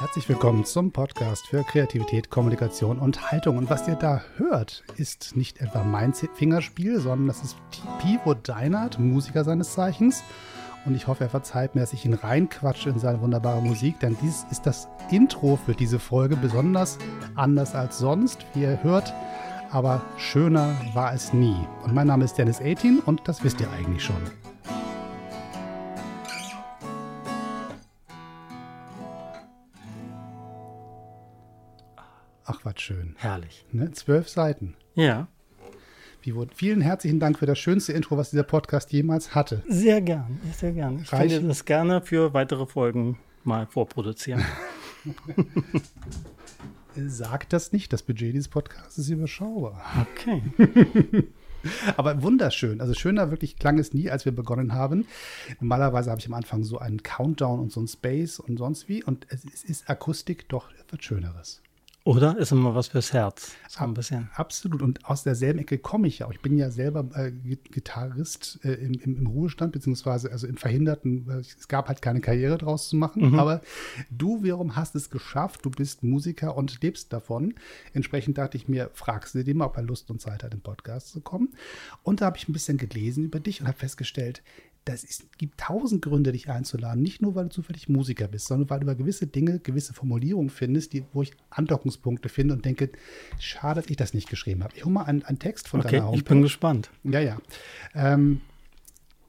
Herzlich willkommen zum Podcast für Kreativität, Kommunikation und Haltung. Und was ihr da hört, ist nicht etwa mein Fingerspiel, sondern das ist Pivo Deinert, Musiker seines Zeichens. Und ich hoffe, er verzeiht mir, dass ich ihn reinquatsche in seine wunderbare Musik, denn dies ist das Intro für diese Folge, besonders anders als sonst, wie ihr hört. Aber schöner war es nie. Und mein Name ist Dennis 18 und das wisst ihr eigentlich schon. Ach, was schön. Herrlich. Ne? Zwölf Seiten. Ja. Pivo, vielen herzlichen Dank für das schönste Intro, was dieser Podcast jemals hatte. Sehr gern, sehr gern. Ich Reich- kann dir das gerne für weitere Folgen mal vorproduzieren. Sagt das nicht, das Budget dieses Podcasts ist überschaubar. Okay. Aber wunderschön. Also schöner wirklich klang es nie, als wir begonnen haben. Normalerweise habe ich am Anfang so einen Countdown und so einen Space und sonst wie. Und es ist Akustik doch etwas Schöneres. Oder ist immer was fürs Herz. So ein bisschen. Absolut. Und aus derselben Ecke komme ich ja auch. Ich bin ja selber äh, Gi- Gitarrist äh, im, im, im Ruhestand, beziehungsweise also im Verhinderten. äh, Es gab halt keine Karriere draus zu machen. Aber du wiederum hast es geschafft. Du bist Musiker und lebst davon. Entsprechend dachte ich mir, fragst du dir mal, ob er Lust und Zeit hat, im Podcast zu kommen. Und da habe ich ein bisschen gelesen über dich und habe festgestellt, das ist, gibt tausend Gründe, dich einzuladen. Nicht nur, weil du zufällig Musiker bist, sondern weil du über gewisse Dinge, gewisse Formulierungen findest, die, wo ich Andockungspunkte finde und denke, schade, dass ich das nicht geschrieben habe. Ich hole mal einen, einen Text von Okay, deiner Homepage. ich bin gespannt. Ja, ja. Ähm,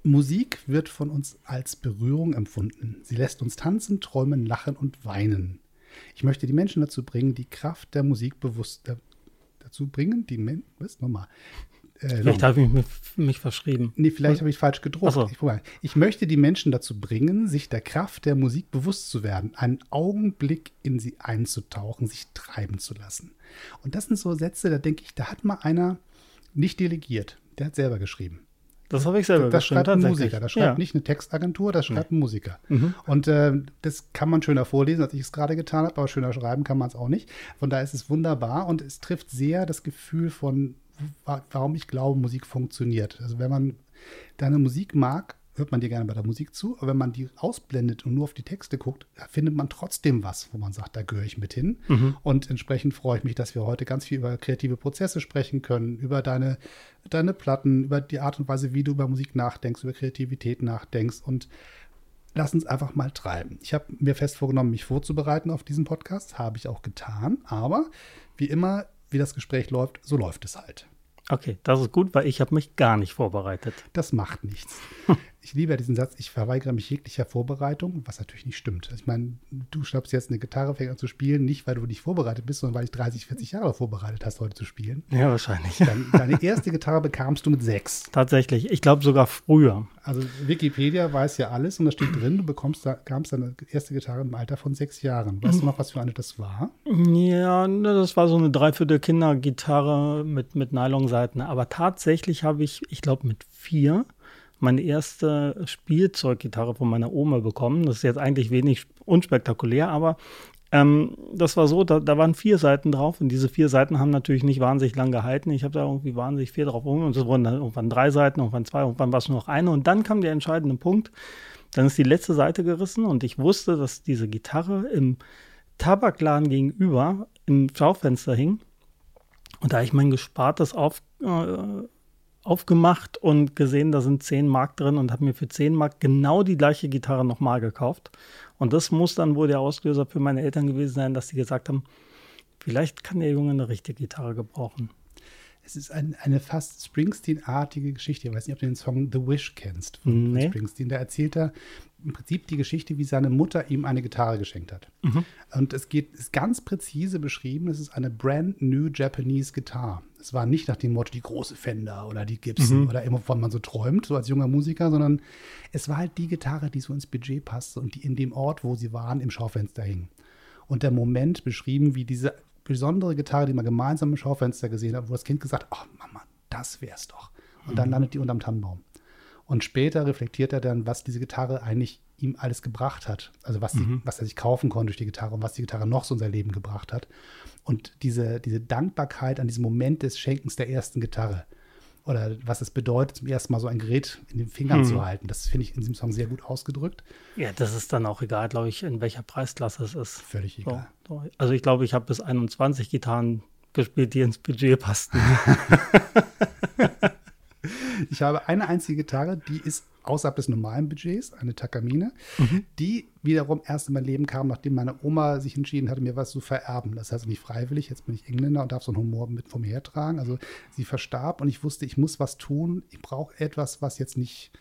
Musik wird von uns als Berührung empfunden. Sie lässt uns tanzen, träumen, lachen und weinen. Ich möchte die Menschen dazu bringen, die Kraft der Musik bewusst da, dazu bringen, die was nochmal. Äh, Vielleicht habe ich mich, mich verschrieben. Nee, vielleicht habe ich falsch gedruckt. So. Ich, ich möchte die Menschen dazu bringen, sich der Kraft der Musik bewusst zu werden, einen Augenblick in sie einzutauchen, sich treiben zu lassen. Und das sind so Sätze, da denke ich, da hat mal einer nicht delegiert. Der hat selber geschrieben. Das habe ich selber Das geschrieben, schreibt ein. Musiker, das schreibt ja. nicht eine Textagentur, das schreibt ein Musiker. Und äh, das kann man schöner vorlesen, als ich es gerade getan habe, aber schöner schreiben kann man es auch nicht. Von daher ist es wunderbar und es trifft sehr das Gefühl von, warum ich glaube, Musik funktioniert. Also wenn man deine Musik mag, hört man dir gerne bei der Musik zu, aber wenn man die ausblendet und nur auf die Texte guckt, findet man trotzdem was, wo man sagt, da gehöre ich mit hin. Und entsprechend freue ich mich, dass wir heute ganz viel über kreative Prozesse sprechen können, über deine, deine Platten, über die Art und Weise, wie du über Musik nachdenkst, über Kreativität nachdenkst und lass uns einfach mal treiben. Ich habe mir fest vorgenommen, mich vorzubereiten auf diesen Podcast, habe ich auch getan, aber wie immer, wie das Gespräch läuft, so läuft es halt. Okay, das ist gut, weil ich habe mich gar nicht vorbereitet. Das macht nichts. Ich liebe ja diesen Satz, ich verweigere mich jeglicher Vorbereitung, was natürlich nicht stimmt. Also Ich meine, du schnappst jetzt eine Gitarre, fängst an zu spielen, nicht weil du nicht vorbereitet bist, sondern weil ich 30, 40 Jahre vorbereitet hast, heute zu spielen. Ja, wahrscheinlich. Dann, deine erste Gitarre bekamst du mit sechs. Tatsächlich. Ich glaube sogar früher. Also Wikipedia weiß ja alles und da steht drin, du bekommst da, kamst deine erste Gitarre im Alter von sechs Jahren. Weißt du noch, was für eine das war? Ja, ne, das war so eine Dreiviertel Kindergitarre mit, mit Nylonseiten. Aber tatsächlich habe ich, ich glaube, mit vier meine erste Spielzeuggitarre von meiner Oma bekommen. Das ist jetzt eigentlich wenig unspektakulär, aber ähm, das war so, da, da waren vier Seiten drauf und diese vier Seiten haben natürlich nicht wahnsinnig lang gehalten. Ich habe da irgendwie wahnsinnig viel drauf rum und es wurden dann irgendwann drei Seiten, irgendwann zwei, irgendwann war es nur noch eine und dann kam der entscheidende Punkt. Dann ist die letzte Seite gerissen und ich wusste, dass diese Gitarre im Tabakladen gegenüber im Schaufenster hing. Und da ich mein Gespartes auf, äh, aufgemacht und gesehen, da sind 10 Mark drin und habe mir für 10 Mark genau die gleiche Gitarre nochmal gekauft. Und das muss dann wohl der Auslöser für meine Eltern gewesen sein, dass sie gesagt haben, vielleicht kann der Junge eine richtige Gitarre gebrauchen. Es ist ein, eine fast Springsteen-artige Geschichte. Ich weiß nicht, ob du den Song The Wish kennst von Nee. Springsteen. Da erzählt er im Prinzip die Geschichte, wie seine Mutter ihm eine Gitarre geschenkt hat. Und es geht, ist ganz präzise beschrieben, es ist eine brand new Japanese Gitarre. Es war nicht nach dem Motto die große Fender oder die Gibson oder immer, wovon man so träumt, so als junger Musiker, sondern es war halt die Gitarre, die so ins Budget passte und die in dem Ort, wo sie waren, im Schaufenster hing. Und der Moment beschrieben, wie diese besondere Gitarre, die man gemeinsam im Schaufenster gesehen hat, wo das Kind gesagt hat, oh Mama, das wär's doch. Und dann landet die unterm Tannenbaum. Und später reflektiert er dann, was diese Gitarre eigentlich ihm alles gebracht hat. Also was, die, was er sich kaufen konnte durch die Gitarre und was die Gitarre noch so in sein Leben gebracht hat. Und diese, diese Dankbarkeit an diesem Moment des Schenkens der ersten Gitarre. Oder was es bedeutet, zum ersten Mal so ein Gerät in den Fingern hm. zu halten. Das finde ich in diesem Song sehr gut ausgedrückt. Ja, das ist dann auch egal, glaube ich, in welcher Preisklasse es ist. Völlig egal. So, so. Also ich glaube, ich habe bis 21 Gitarren gespielt, die ins Budget passten. ich habe eine einzige Gitarre, die ist außerhalb des normalen Budgets, eine Takamine, mhm. die wiederum erst in mein Leben kam, nachdem meine Oma sich entschieden hatte, mir was zu vererben. Das heißt nicht freiwillig, jetzt bin ich Engländer und darf so einen Humor mit vor mir hertragen. Also sie verstarb und ich wusste, ich muss was tun. Ich brauche etwas, was jetzt nicht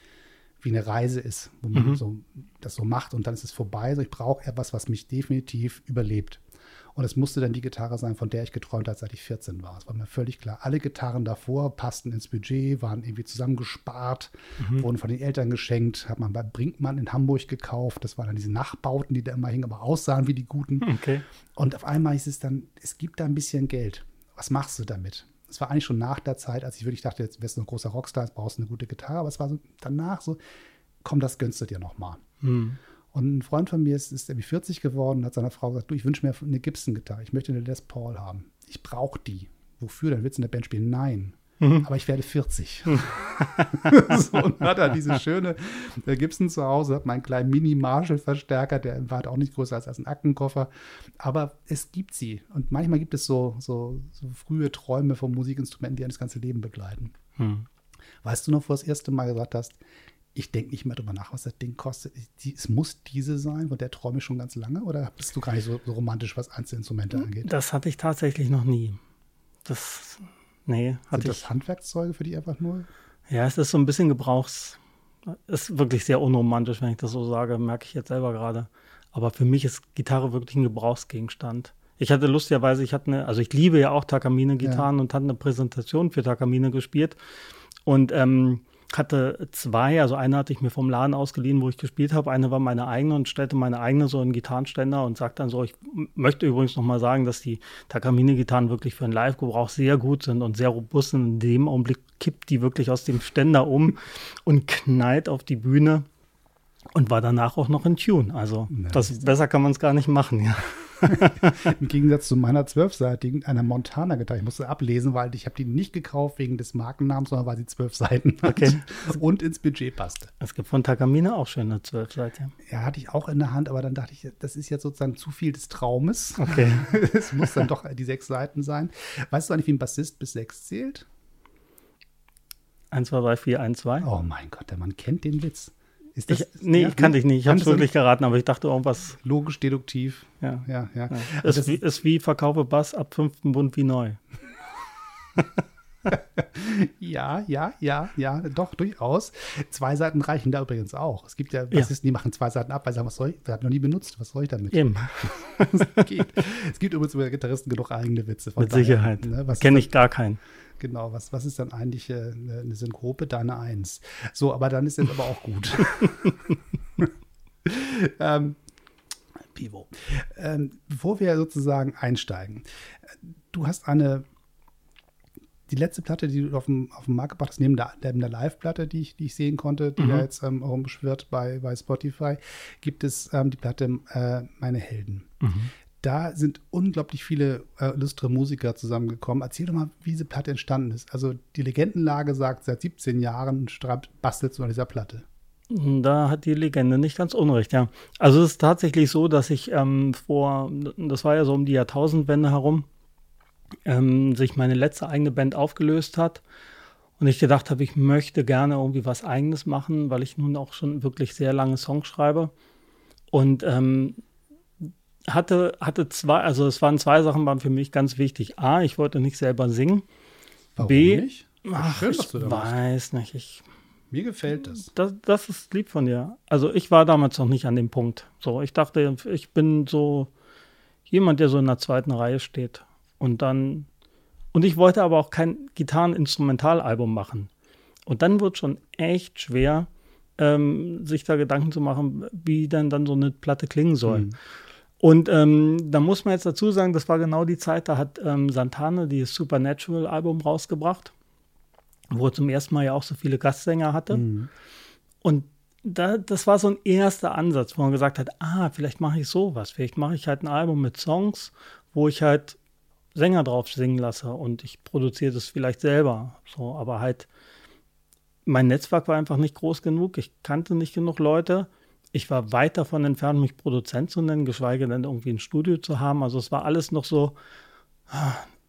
wie eine Reise ist, wo man mhm. so, das so macht und dann ist es vorbei. Also ich brauche etwas, was mich definitiv überlebt. Und es musste dann die Gitarre sein, von der ich geträumt habe, seit ich 14 war. Es war mir völlig klar. Alle Gitarren davor passten ins Budget, waren irgendwie zusammengespart, mhm. wurden von den Eltern geschenkt, hat man bei Brinkmann in Hamburg gekauft. Das waren dann diese Nachbauten, die da immer hingen, aber aussahen wie die guten. Okay. Und auf einmal ist es dann, es gibt da ein bisschen Geld. Was machst du damit? Es war eigentlich schon nach der Zeit, als ich wirklich dachte, jetzt wirst du ein großer Rockstar, jetzt brauchst du eine gute Gitarre. Aber es war so danach so, komm, das gönnst du dir nochmal. Mhm. Und ein Freund von mir ist, ist irgendwie 40 geworden und hat seiner Frau gesagt, du, ich wünsche mir eine Gibson-Gitarre, ich möchte eine Les Paul haben. Ich brauche die. Wofür? Dann willst du in der Band spielen? Nein. Mhm. Aber ich werde 40. so, und hat er diese schöne äh, Gibson zu Hause, hat meinen kleinen Mini-Marshall-Verstärker, der war halt auch nicht größer als, als ein Aktenkoffer. Aber es gibt sie. Und manchmal gibt es so, so, so frühe Träume von Musikinstrumenten, die ein das ganze Leben begleiten. Mhm. Weißt du noch, wo du das erste Mal gesagt hast, ich denke nicht mehr darüber nach, was das Ding kostet. es muss diese sein, von der träume ich schon ganz lange. Oder bist du gar nicht so, so romantisch, was Einzelinstrumente angeht? Das hatte ich tatsächlich noch nie. Das, nee, hatte Sind das Handwerkszeuge für die einfach nur? Ja, es ist so ein bisschen Gebrauchs. Ist wirklich sehr unromantisch, wenn ich das so sage, merke ich jetzt selber gerade. Aber für mich ist Gitarre wirklich ein Gebrauchsgegenstand. Ich hatte lustigerweise, ich hatte eine, also ich liebe ja auch Takamine-Gitarren ja. und hatte eine Präsentation für Takamine gespielt. Und ähm, hatte zwei, also eine hatte ich mir vom Laden ausgeliehen, wo ich gespielt habe. Eine war meine eigene und stellte meine eigene so einen Gitarrenständer und sagte dann so, ich möchte übrigens nochmal sagen, dass die Takamine-Gitarren wirklich für einen Live-Gebrauch sehr gut sind und sehr robust sind. In dem Augenblick kippt die wirklich aus dem Ständer um und knallt auf die Bühne und war danach auch noch in Tune. Also das, besser kann man es gar nicht machen, ja. Im Gegensatz zu meiner zwölfseitigen, einer Montana-Gitarre. Ich musste ablesen, weil ich habe die nicht gekauft wegen des Markennamens, sondern weil sie zwölf Seiten hat okay. und ins Budget passte. Es gibt von Takamine auch schöne Zwölfseite. Ja, hatte ich auch in der Hand, aber dann dachte ich, das ist jetzt sozusagen zu viel des Traumes. Okay. es muss dann doch die sechs Seiten sein. Weißt du eigentlich, wie ein Bassist bis sechs zählt? 1, 2, 3, 4, 1, 2. Oh mein Gott, der Mann kennt den Witz. Ist das, ich, nee, ja, ich kannte dich nicht. Ich habe es wirklich geraten, aber ich dachte irgendwas. Logisch, deduktiv. Ja, ja, ja. ja. Es ist wie, ist wie Verkaufe Bass ab fünften Bund wie neu. ja, ja, ja, ja, doch, durchaus. Zwei Seiten reichen da übrigens auch. Es gibt ja Bassisten, ja. die machen zwei Seiten ab, weil sie sagen, was soll ich, das hat noch nie benutzt, was soll ich damit? Eben. es gibt übrigens über Gitarristen genug eigene Witze. Mit daher, Sicherheit. Ne, Kenne ich gar keinen. Genau, was, was ist dann eigentlich äh, eine Synkope? Deine Eins. So, aber dann ist jetzt aber auch gut. ähm, Pivo. Ähm, bevor wir sozusagen einsteigen, du hast eine, die letzte Platte, die du auf dem, auf dem Markt gebracht hast, neben der, der Live-Platte, die ich, die ich sehen konnte, die mhm. ja jetzt ähm, rumschwirrt bei, bei Spotify, gibt es ähm, die Platte äh, Meine Helden. Mhm da sind unglaublich viele äh, illustre Musiker zusammengekommen. Erzähl doch mal, wie diese Platte entstanden ist. Also die Legendenlage sagt, seit 17 Jahren bastelt du an dieser Platte. Da hat die Legende nicht ganz unrecht, ja. Also es ist tatsächlich so, dass ich ähm, vor, das war ja so um die Jahrtausendwende herum, ähm, sich meine letzte eigene Band aufgelöst hat. Und ich gedacht habe, ich möchte gerne irgendwie was Eigenes machen, weil ich nun auch schon wirklich sehr lange Songs schreibe. Und ähm, hatte, hatte zwei, also es waren zwei Sachen, waren für mich ganz wichtig. A, ich wollte nicht selber singen. Warum B, nicht? Ach, schön, ich weiß nicht. Ich, Mir gefällt das. das. Das ist lieb von dir. Also ich war damals noch nicht an dem Punkt. So, ich dachte, ich bin so jemand, der so in der zweiten Reihe steht. Und dann, und ich wollte aber auch kein Gitarreninstrumentalalbum machen. Und dann wird schon echt schwer, ähm, sich da Gedanken zu machen, wie denn dann so eine Platte klingen soll. Mhm. Und ähm, da muss man jetzt dazu sagen, das war genau die Zeit, da hat ähm, Santana dieses Supernatural-Album rausgebracht, wo er zum ersten Mal ja auch so viele Gastsänger hatte. Mhm. Und da, das war so ein erster Ansatz, wo man gesagt hat, ah, vielleicht mache ich sowas, vielleicht mache ich halt ein Album mit Songs, wo ich halt Sänger drauf singen lasse und ich produziere das vielleicht selber. So, aber halt, mein Netzwerk war einfach nicht groß genug. Ich kannte nicht genug Leute. Ich war weit davon entfernt, mich Produzent zu nennen, geschweige denn irgendwie ein Studio zu haben. Also es war alles noch so.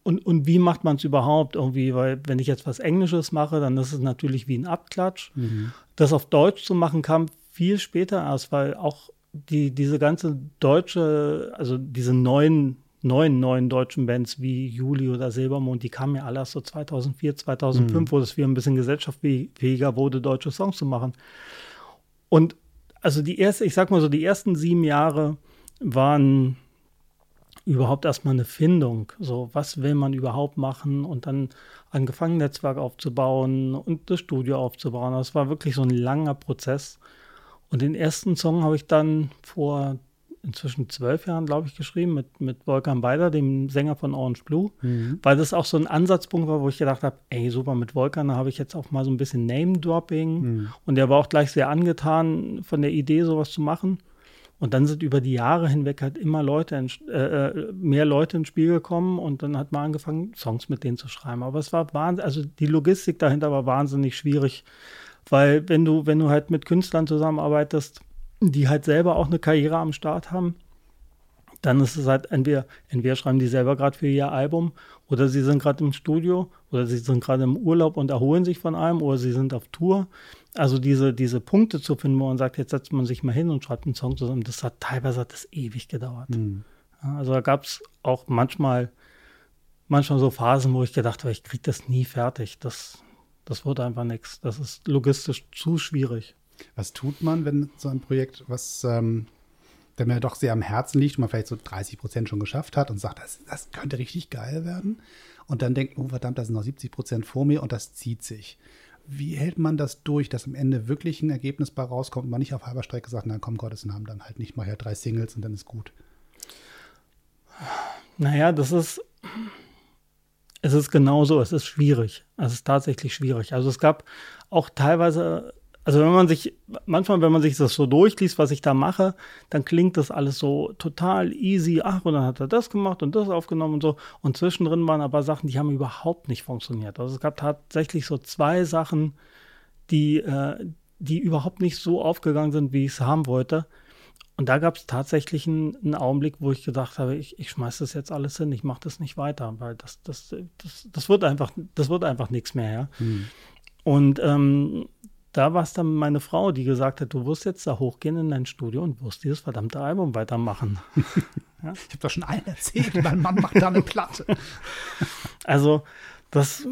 Und, und wie macht man es überhaupt irgendwie? Weil wenn ich jetzt was Englisches mache, dann ist es natürlich wie ein Abklatsch. Mhm. Das auf Deutsch zu machen kam viel später erst, weil auch die, diese ganze deutsche, also diese neuen neuen neuen deutschen Bands wie Juli oder Silbermond, die kamen ja alle erst so 2004, 2005, mhm. wo es wieder ein bisschen gesellschaftsfähiger wurde, deutsche Songs zu machen. Und also die erste, ich sag mal so, die ersten sieben Jahre waren überhaupt erstmal eine Findung. So, was will man überhaupt machen? Und dann angefangen, Netzwerk aufzubauen und das Studio aufzubauen. Das war wirklich so ein langer Prozess. Und den ersten Song habe ich dann vor inzwischen zwölf Jahren, glaube ich, geschrieben mit, mit Wolfgang Beider, dem Sänger von Orange Blue, mhm. weil das auch so ein Ansatzpunkt war, wo ich gedacht habe, ey, super, mit Wolfgang, da habe ich jetzt auch mal so ein bisschen Name-Dropping mhm. und der war auch gleich sehr angetan von der Idee, sowas zu machen. Und dann sind über die Jahre hinweg halt immer Leute, in, äh, äh, mehr Leute ins Spiel gekommen und dann hat man angefangen, Songs mit denen zu schreiben. Aber es war wahnsinnig, also die Logistik dahinter war wahnsinnig schwierig, weil wenn du, wenn du halt mit Künstlern zusammenarbeitest, die halt selber auch eine Karriere am Start haben, dann ist es halt entweder, entweder schreiben die selber gerade für ihr Album oder sie sind gerade im Studio oder sie sind gerade im Urlaub und erholen sich von allem oder sie sind auf Tour. Also diese, diese Punkte zu finden, wo man sagt, jetzt setzt man sich mal hin und schreibt einen Song zusammen, das hat teilweise hat das ewig gedauert. Mhm. also da gab es auch manchmal, manchmal so Phasen, wo ich gedacht habe, ich kriege das nie fertig. Das, das wird einfach nichts. Das ist logistisch zu schwierig. Was tut man, wenn so ein Projekt, was ähm, der mir doch sehr am Herzen liegt und man vielleicht so 30 Prozent schon geschafft hat und sagt, das, das könnte richtig geil werden und dann denkt, oh verdammt, da sind noch 70 Prozent vor mir und das zieht sich. Wie hält man das durch, dass am Ende wirklich ein Ergebnis bei rauskommt und man nicht auf halber Strecke sagt, na komm, Gottes Namen, dann halt nicht mal ja drei Singles und dann ist gut? Naja, das ist, es ist genauso, es ist schwierig. Es ist tatsächlich schwierig. Also es gab auch teilweise also wenn man sich, manchmal, wenn man sich das so durchliest, was ich da mache, dann klingt das alles so total easy. Ach, und dann hat er das gemacht und das aufgenommen und so. Und zwischendrin waren aber Sachen, die haben überhaupt nicht funktioniert. Also es gab tatsächlich so zwei Sachen, die, äh, die überhaupt nicht so aufgegangen sind, wie ich es haben wollte. Und da gab es tatsächlich einen, einen, Augenblick, wo ich gedacht habe, ich, ich schmeiß das jetzt alles hin, ich mache das nicht weiter, weil das, das, das, das wird einfach, das wird einfach nichts mehr. Ja? Hm. Und ähm, da war es dann meine Frau, die gesagt hat, du wirst jetzt da hochgehen in dein Studio und wirst dieses verdammte Album weitermachen. ja? Ich habe doch schon allen erzählt, mein Mann macht da eine Platte. Also das,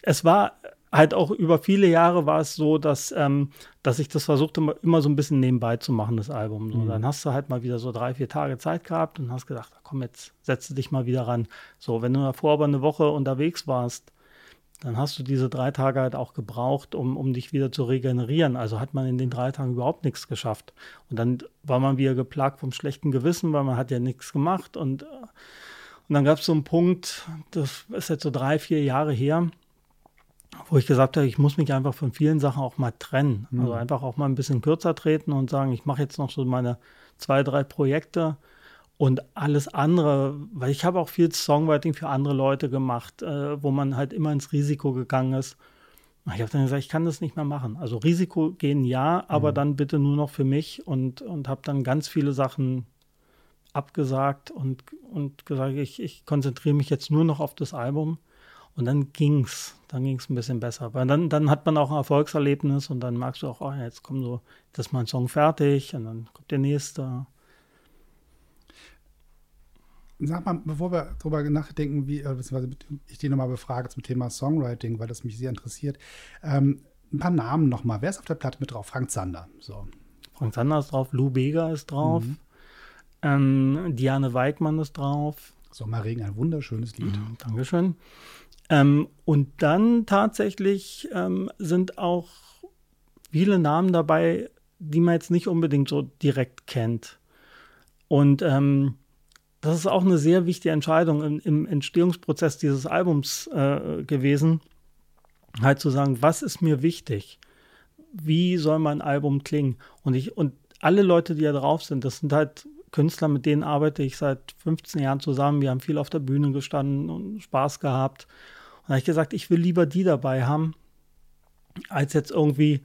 es war halt auch über viele Jahre war es so, dass, ähm, dass ich das versuchte, immer so ein bisschen nebenbei zu machen, das Album. So, mhm. Dann hast du halt mal wieder so drei, vier Tage Zeit gehabt und hast gedacht, komm, jetzt setze dich mal wieder ran. So, wenn du davor aber eine Woche unterwegs warst, dann hast du diese drei Tage halt auch gebraucht, um, um dich wieder zu regenerieren. Also hat man in den drei Tagen überhaupt nichts geschafft. Und dann war man wieder geplagt vom schlechten Gewissen, weil man hat ja nichts gemacht. Und, und dann gab es so einen Punkt, das ist jetzt so drei, vier Jahre her, wo ich gesagt habe, ich muss mich einfach von vielen Sachen auch mal trennen. Mhm. Also einfach auch mal ein bisschen kürzer treten und sagen, ich mache jetzt noch so meine zwei, drei Projekte und alles andere, weil ich habe auch viel Songwriting für andere Leute gemacht, äh, wo man halt immer ins Risiko gegangen ist. Ich habe dann gesagt, ich kann das nicht mehr machen. Also Risiko gehen ja, aber mhm. dann bitte nur noch für mich und, und habe dann ganz viele Sachen abgesagt und, und gesagt, ich, ich konzentriere mich jetzt nur noch auf das Album. Und dann ging's, dann ging's ein bisschen besser. Weil dann, dann hat man auch ein Erfolgserlebnis und dann magst du auch, oh, jetzt kommt so, das ist mein Song fertig und dann kommt der nächste. Sag mal, bevor wir darüber nachdenken, wie, äh, beziehungsweise ich die nochmal befrage zum Thema Songwriting, weil das mich sehr interessiert. Ähm, ein paar Namen nochmal. Wer ist auf der Platte mit drauf? Frank Zander. So. Frank Zander ist drauf, Lou Bega ist drauf, mhm. ähm, Diane Weigmann ist drauf. Sommerregen, ein wunderschönes Lied. Mhm, Dankeschön. Ähm, und dann tatsächlich ähm, sind auch viele Namen dabei, die man jetzt nicht unbedingt so direkt kennt. Und ähm, das ist auch eine sehr wichtige Entscheidung im, im Entstehungsprozess dieses Albums äh, gewesen, halt zu sagen, was ist mir wichtig? Wie soll mein Album klingen? Und ich, und alle Leute, die da drauf sind, das sind halt Künstler, mit denen arbeite ich seit 15 Jahren zusammen. Wir haben viel auf der Bühne gestanden und Spaß gehabt. Und da habe ich gesagt, ich will lieber die dabei haben, als jetzt irgendwie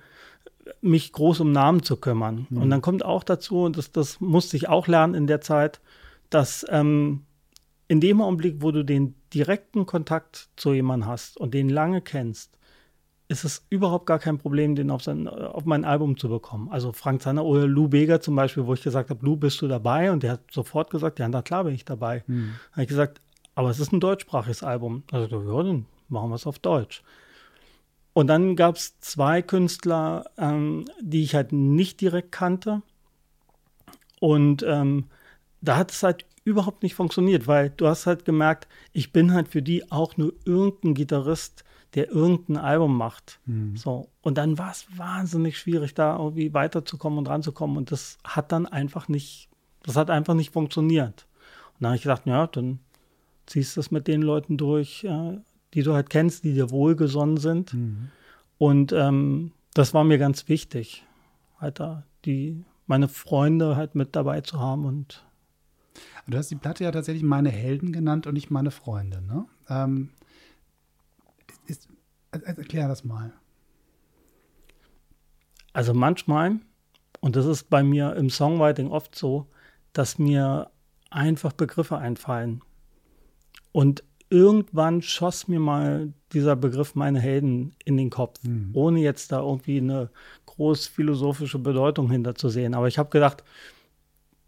mich groß um Namen zu kümmern. Mhm. Und dann kommt auch dazu, und das, das musste ich auch lernen in der Zeit, dass ähm, in dem Augenblick, wo du den direkten Kontakt zu jemandem hast und den lange kennst, ist es überhaupt gar kein Problem, den auf, sein, auf mein Album zu bekommen. Also Frank Zander oder Lou Bega zum Beispiel, wo ich gesagt habe, Lou, bist du dabei? Und der hat sofort gesagt, ja, na klar bin ich dabei. Mhm. habe ich gesagt, aber es ist ein deutschsprachiges Album. Also, ja, dann machen wir es auf Deutsch. Und dann gab es zwei Künstler, ähm, die ich halt nicht direkt kannte. Und ähm, da hat es halt überhaupt nicht funktioniert, weil du hast halt gemerkt, ich bin halt für die auch nur irgendein Gitarrist, der irgendein Album macht. Mhm. So. Und dann war es wahnsinnig schwierig, da irgendwie weiterzukommen und ranzukommen. Und das hat dann einfach nicht, das hat einfach nicht funktioniert. Und dann habe ich gedacht, ja, dann ziehst du es mit den Leuten durch, äh, die du halt kennst, die dir wohlgesonnen sind. Mhm. Und ähm, das war mir ganz wichtig, halt da die, meine Freunde halt mit dabei zu haben und Du hast die Platte ja tatsächlich meine Helden genannt und nicht meine Freunde, ne? Ähm, ist, erklär das mal. Also manchmal, und das ist bei mir im Songwriting oft so, dass mir einfach Begriffe einfallen. Und irgendwann schoss mir mal dieser Begriff meine Helden in den Kopf, mhm. ohne jetzt da irgendwie eine groß philosophische Bedeutung hinterzusehen. Aber ich habe gedacht,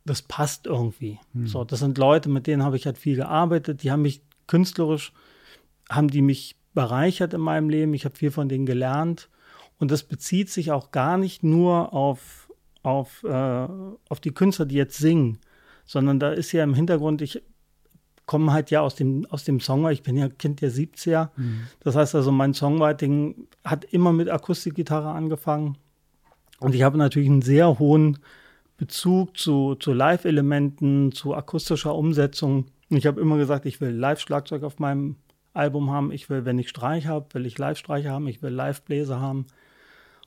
das passt irgendwie. Mhm. So, das sind Leute, mit denen habe ich halt viel gearbeitet, die haben mich künstlerisch, haben die mich bereichert in meinem Leben, ich habe viel von denen gelernt. Und das bezieht sich auch gar nicht nur auf, auf, äh, auf die Künstler, die jetzt singen, sondern da ist ja im Hintergrund, ich komme halt ja aus dem, aus dem Songwriting, ich bin ja Kind der 70er. Mhm. Das heißt also, mein Songwriting hat immer mit Akustikgitarre angefangen. Und ich habe natürlich einen sehr hohen Bezug zu, zu Live-Elementen, zu akustischer Umsetzung. Ich habe immer gesagt, ich will Live-Schlagzeug auf meinem Album haben. Ich will, wenn ich Streich habe, will ich Live-Streicher haben. Ich will Live-Bläser haben.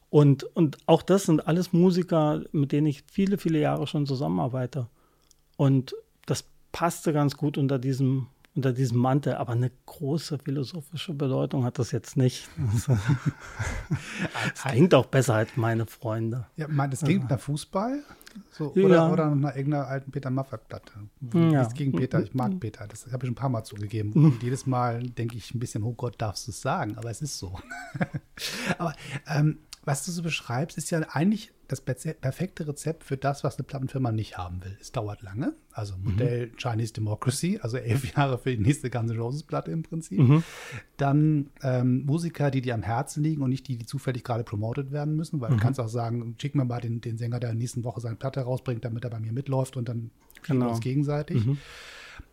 Und, und auch das sind alles Musiker, mit denen ich viele, viele Jahre schon zusammenarbeite. Und das passte ganz gut unter diesem, unter diesem Mantel, aber eine große philosophische Bedeutung hat das jetzt nicht. Es klingt auch besser als meine Freunde. Ja, das klingt nach Fußball. So, oder, ja. oder nach irgendeiner alten Peter Maffay-Platte. Ja. Nichts gegen Peter, ich mag Peter. Das habe ich schon ein paar Mal zugegeben. Und jedes Mal denke ich ein bisschen, oh Gott, darfst du es sagen? Aber es ist so. aber ähm, was du so beschreibst, ist ja eigentlich das perfekte Rezept für das, was eine Plattenfirma nicht haben will. Es dauert lange, also mhm. Modell mhm. Chinese Democracy, also elf Jahre für die nächste ganze Roses-Platte im Prinzip. Mhm. Dann ähm, Musiker, die dir am Herzen liegen und nicht die, die zufällig gerade promotet werden müssen, weil mhm. du kannst auch sagen, schick mir mal den, den Sänger, der in der nächsten Woche seine Platte rausbringt, damit er bei mir mitläuft und dann genau. wir uns gegenseitig. Mhm.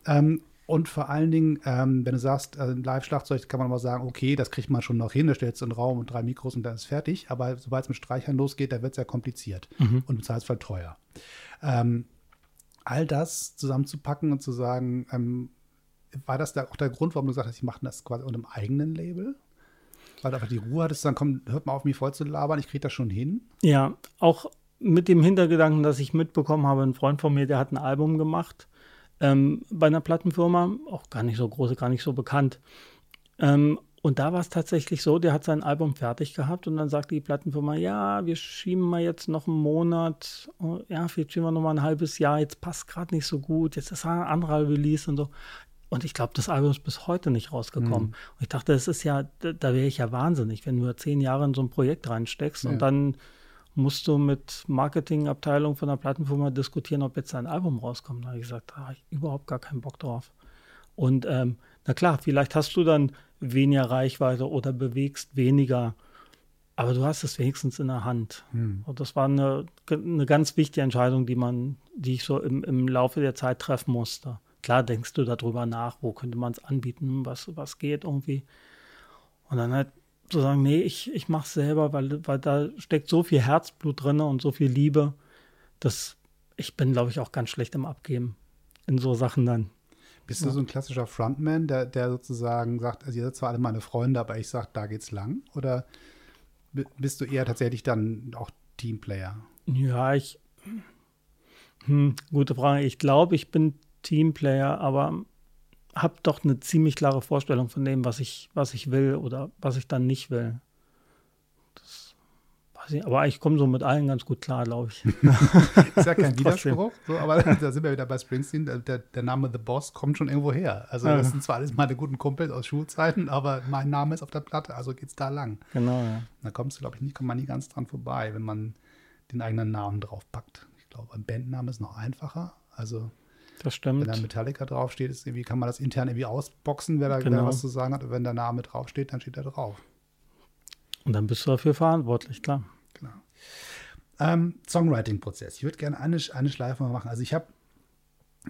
Ähm, und vor allen Dingen, ähm, wenn du sagst, äh, Live-Schlagzeug, kann man mal sagen, okay, das kriegt man schon noch hin, da stellst du einen Raum und drei Mikros und dann ist fertig. Aber sobald es mit Streichern losgeht, da wird es ja kompliziert mhm. und im Zweifelsfall teuer. Ähm, all das zusammenzupacken und zu sagen, ähm, war das da auch der Grund, warum du gesagt hast, ich mache das quasi unter einem eigenen Label? Weil du einfach die Ruhe hattest, dann komm, hört mal auf, mich voll zu labern, ich kriege das schon hin. Ja, auch mit dem Hintergedanken, dass ich mitbekommen habe, ein Freund von mir, der hat ein Album gemacht ähm, bei einer Plattenfirma, auch gar nicht so große, gar nicht so bekannt. Ähm, und da war es tatsächlich so, der hat sein Album fertig gehabt und dann sagte die Plattenfirma, ja, wir schieben mal jetzt noch einen Monat, oh, ja, vielleicht schieben wir noch mal ein halbes Jahr, jetzt passt gerade nicht so gut, jetzt ist ein anderer Release und so. Und ich glaube, das Album ist bis heute nicht rausgekommen. Mhm. Und ich dachte, das ist ja, da, da wäre ich ja wahnsinnig, wenn du zehn Jahre in so ein Projekt reinsteckst ja. und dann musst du mit Marketingabteilung von der Plattenfirma diskutieren, ob jetzt ein Album rauskommt. Da habe ich gesagt, da habe ich überhaupt gar keinen Bock drauf. Und ähm, na klar, vielleicht hast du dann weniger Reichweite oder bewegst weniger, aber du hast es wenigstens in der Hand. Hm. Und das war eine, eine ganz wichtige Entscheidung, die man, die ich so im, im Laufe der Zeit treffen musste. Klar denkst du darüber nach, wo könnte man es anbieten, was, was geht irgendwie. Und dann halt zu sagen, nee, ich, ich mache es selber, weil, weil da steckt so viel Herzblut drin und so viel Liebe, dass ich bin, glaube ich, auch ganz schlecht im Abgeben in so Sachen dann. Bist du so ein klassischer Frontman, der, der sozusagen sagt, also ihr seid zwar alle meine Freunde, aber ich sage, da geht's lang? Oder bist du eher tatsächlich dann auch Teamplayer? Ja, ich, Hm, gute Frage. Ich glaube, ich bin Teamplayer, aber habe doch eine ziemlich klare Vorstellung von dem, was ich, was ich will oder was ich dann nicht will. Das weiß ich, aber ich komme so mit allen ganz gut klar, glaube ich. ist ja kein Widerspruch, so, aber da sind wir wieder bei Springsteen. Der, der, Name The Boss kommt schon irgendwo her. Also, das sind zwar alles meine guten Kumpels aus Schulzeiten, aber mein Name ist auf der Platte, also geht es da lang. Genau, ja. Da kommst du, glaube ich, nicht, kommt man nie ganz dran vorbei, wenn man den eigenen Namen draufpackt. Ich glaube, ein Bandname ist noch einfacher. Also das stimmt. Wenn da Metallica draufsteht, ist irgendwie, kann man das intern irgendwie ausboxen, wer da genau. was zu sagen hat. Und wenn der Name draufsteht, dann steht er drauf. Und dann bist du dafür verantwortlich, klar. Genau. Ähm, Songwriting-Prozess. Ich würde gerne eine, eine Schleife mal machen. Also ich habe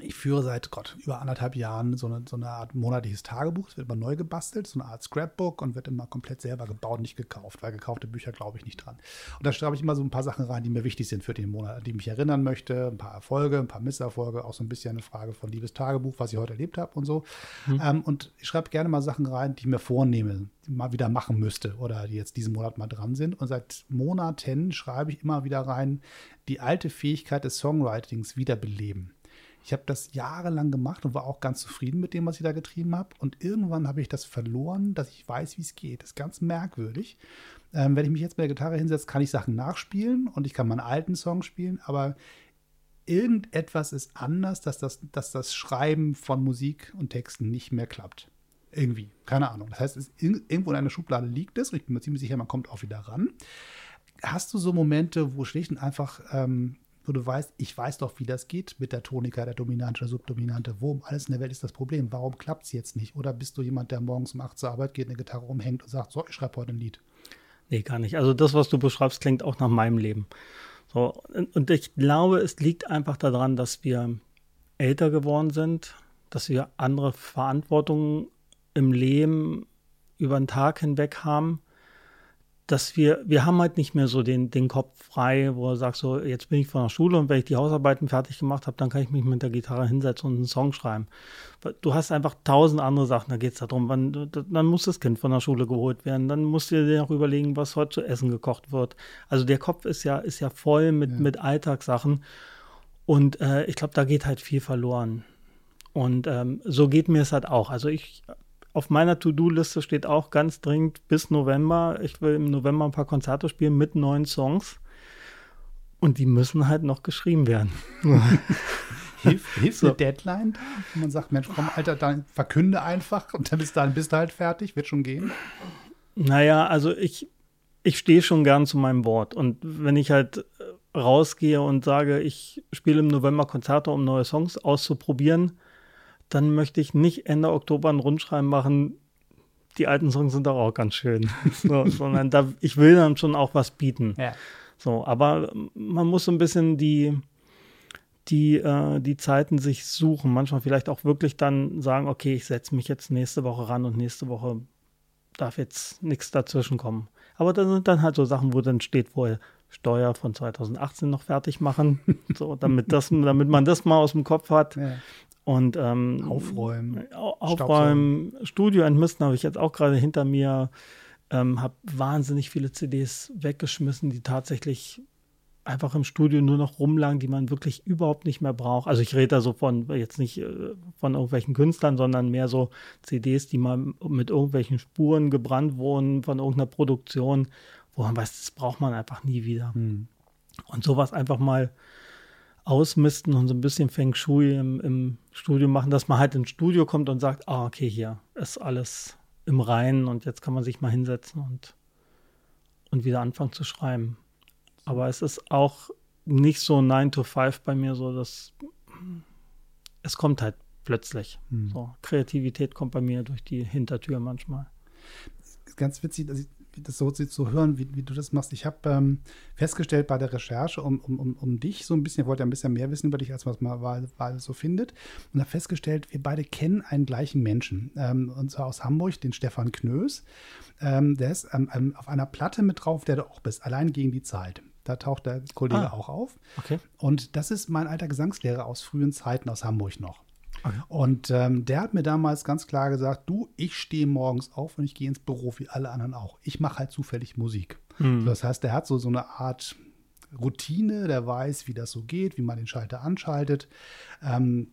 ich führe seit Gott über anderthalb Jahren so eine, so eine Art monatliches Tagebuch. Es wird immer neu gebastelt, so eine Art Scrapbook und wird immer komplett selber gebaut, nicht gekauft, weil gekaufte Bücher glaube ich nicht dran. Und da schreibe ich immer so ein paar Sachen rein, die mir wichtig sind für den Monat, an die ich mich erinnern möchte, ein paar Erfolge, ein paar Misserfolge, auch so ein bisschen eine Frage von liebes Tagebuch, was ich heute erlebt habe und so. Mhm. Ähm, und ich schreibe gerne mal Sachen rein, die ich mir vornehme, die ich mal wieder machen müsste oder die jetzt diesen Monat mal dran sind. Und seit Monaten schreibe ich immer wieder rein, die alte Fähigkeit des Songwritings wiederbeleben. Ich habe das jahrelang gemacht und war auch ganz zufrieden mit dem, was ich da getrieben habe. Und irgendwann habe ich das verloren, dass ich weiß, wie es geht. Das ist ganz merkwürdig. Ähm, wenn ich mich jetzt mit der Gitarre hinsetze, kann ich Sachen nachspielen und ich kann meinen alten Song spielen, aber irgendetwas ist anders, dass das, dass das Schreiben von Musik und Texten nicht mehr klappt. Irgendwie. Keine Ahnung. Das heißt, es irgendwo in einer Schublade liegt es und ich bin mir ziemlich sicher, man kommt auch wieder ran. Hast du so Momente, wo schlicht und einfach ähm, wo du weißt, ich weiß doch, wie das geht mit der Tonika, der Dominante, der Subdominante. Wo um alles in der Welt ist das Problem? Warum klappt es jetzt nicht? Oder bist du jemand, der morgens um 8 zur Arbeit geht, eine Gitarre umhängt und sagt, so, ich schreibe heute ein Lied? Nee, gar nicht. Also das, was du beschreibst, klingt auch nach meinem Leben. So, und ich glaube, es liegt einfach daran, dass wir älter geworden sind, dass wir andere Verantwortungen im Leben über den Tag hinweg haben dass wir, wir haben halt nicht mehr so den, den Kopf frei, wo er sagt, so, jetzt bin ich von der Schule und wenn ich die Hausarbeiten fertig gemacht habe, dann kann ich mich mit der Gitarre hinsetzen und einen Song schreiben. Du hast einfach tausend andere Sachen, da geht es darum, wann, dann muss das Kind von der Schule geholt werden, dann musst du dir auch überlegen, was heute zu essen gekocht wird. Also der Kopf ist ja, ist ja voll mit, ja. mit Alltagssachen und äh, ich glaube, da geht halt viel verloren. Und ähm, so geht mir es halt auch. Also ich auf meiner To-Do-Liste steht auch ganz dringend bis November. Ich will im November ein paar Konzerte spielen mit neuen Songs. Und die müssen halt noch geschrieben werden. Hilft, hilft so. eine Deadline da? Man sagt, Mensch, komm, Alter, dann verkünde einfach und dann bis dahin bist du halt fertig, wird schon gehen. Naja, also ich, ich stehe schon gern zu meinem Wort. Und wenn ich halt rausgehe und sage, ich spiele im November Konzerte, um neue Songs auszuprobieren, dann möchte ich nicht Ende Oktober ein Rundschreiben machen, die alten Songs sind doch auch ganz schön. so, sondern da, ich will dann schon auch was bieten. Ja. So, aber man muss so ein bisschen die, die, äh, die Zeiten sich suchen. Manchmal vielleicht auch wirklich dann sagen, okay, ich setze mich jetzt nächste Woche ran und nächste Woche darf jetzt nichts dazwischen kommen. Aber da sind dann halt so Sachen, wo dann steht vorher Steuer von 2018 noch fertig machen, so damit das, damit man das mal aus dem Kopf hat. Ja. Und ähm, aufräumen, aufräumen, Studio entmisten habe ich jetzt auch gerade hinter mir. Ähm, habe wahnsinnig viele CDs weggeschmissen, die tatsächlich einfach im Studio nur noch rumlagen, die man wirklich überhaupt nicht mehr braucht. Also ich rede da so von jetzt nicht äh, von irgendwelchen Künstlern, sondern mehr so CDs, die mal mit irgendwelchen Spuren gebrannt wurden von irgendeiner Produktion, wo man weiß, das braucht man einfach nie wieder. Hm. Und sowas einfach mal ausmisten und so ein bisschen Feng Shui im, im Studio machen, dass man halt ins Studio kommt und sagt, ah, okay, hier ist alles im Reinen und jetzt kann man sich mal hinsetzen und, und wieder anfangen zu schreiben. Aber es ist auch nicht so 9 to 5 bei mir, so dass es kommt halt plötzlich. Hm. So, Kreativität kommt bei mir durch die Hintertür manchmal. Ganz witzig, dass ich das so zu hören, wie, wie, du das machst. Ich habe ähm, festgestellt bei der Recherche um, um, um, dich so ein bisschen, ich wollte ein bisschen mehr wissen über dich, als was man mal, mal so findet. Und habe festgestellt, wir beide kennen einen gleichen Menschen. Ähm, und zwar aus Hamburg, den Stefan Knös. Ähm, der ist auf einer Platte mit drauf, der du auch bist, allein gegen die Zeit. Da taucht der Kollege ah, auch auf. Okay. Und das ist mein alter Gesangslehrer aus frühen Zeiten aus Hamburg noch. Okay. Und ähm, der hat mir damals ganz klar gesagt, du, ich stehe morgens auf und ich gehe ins Büro wie alle anderen auch. Ich mache halt zufällig Musik. Mhm. das heißt, der hat so, so eine Art Routine, der weiß, wie das so geht, wie man den Schalter anschaltet. Ähm,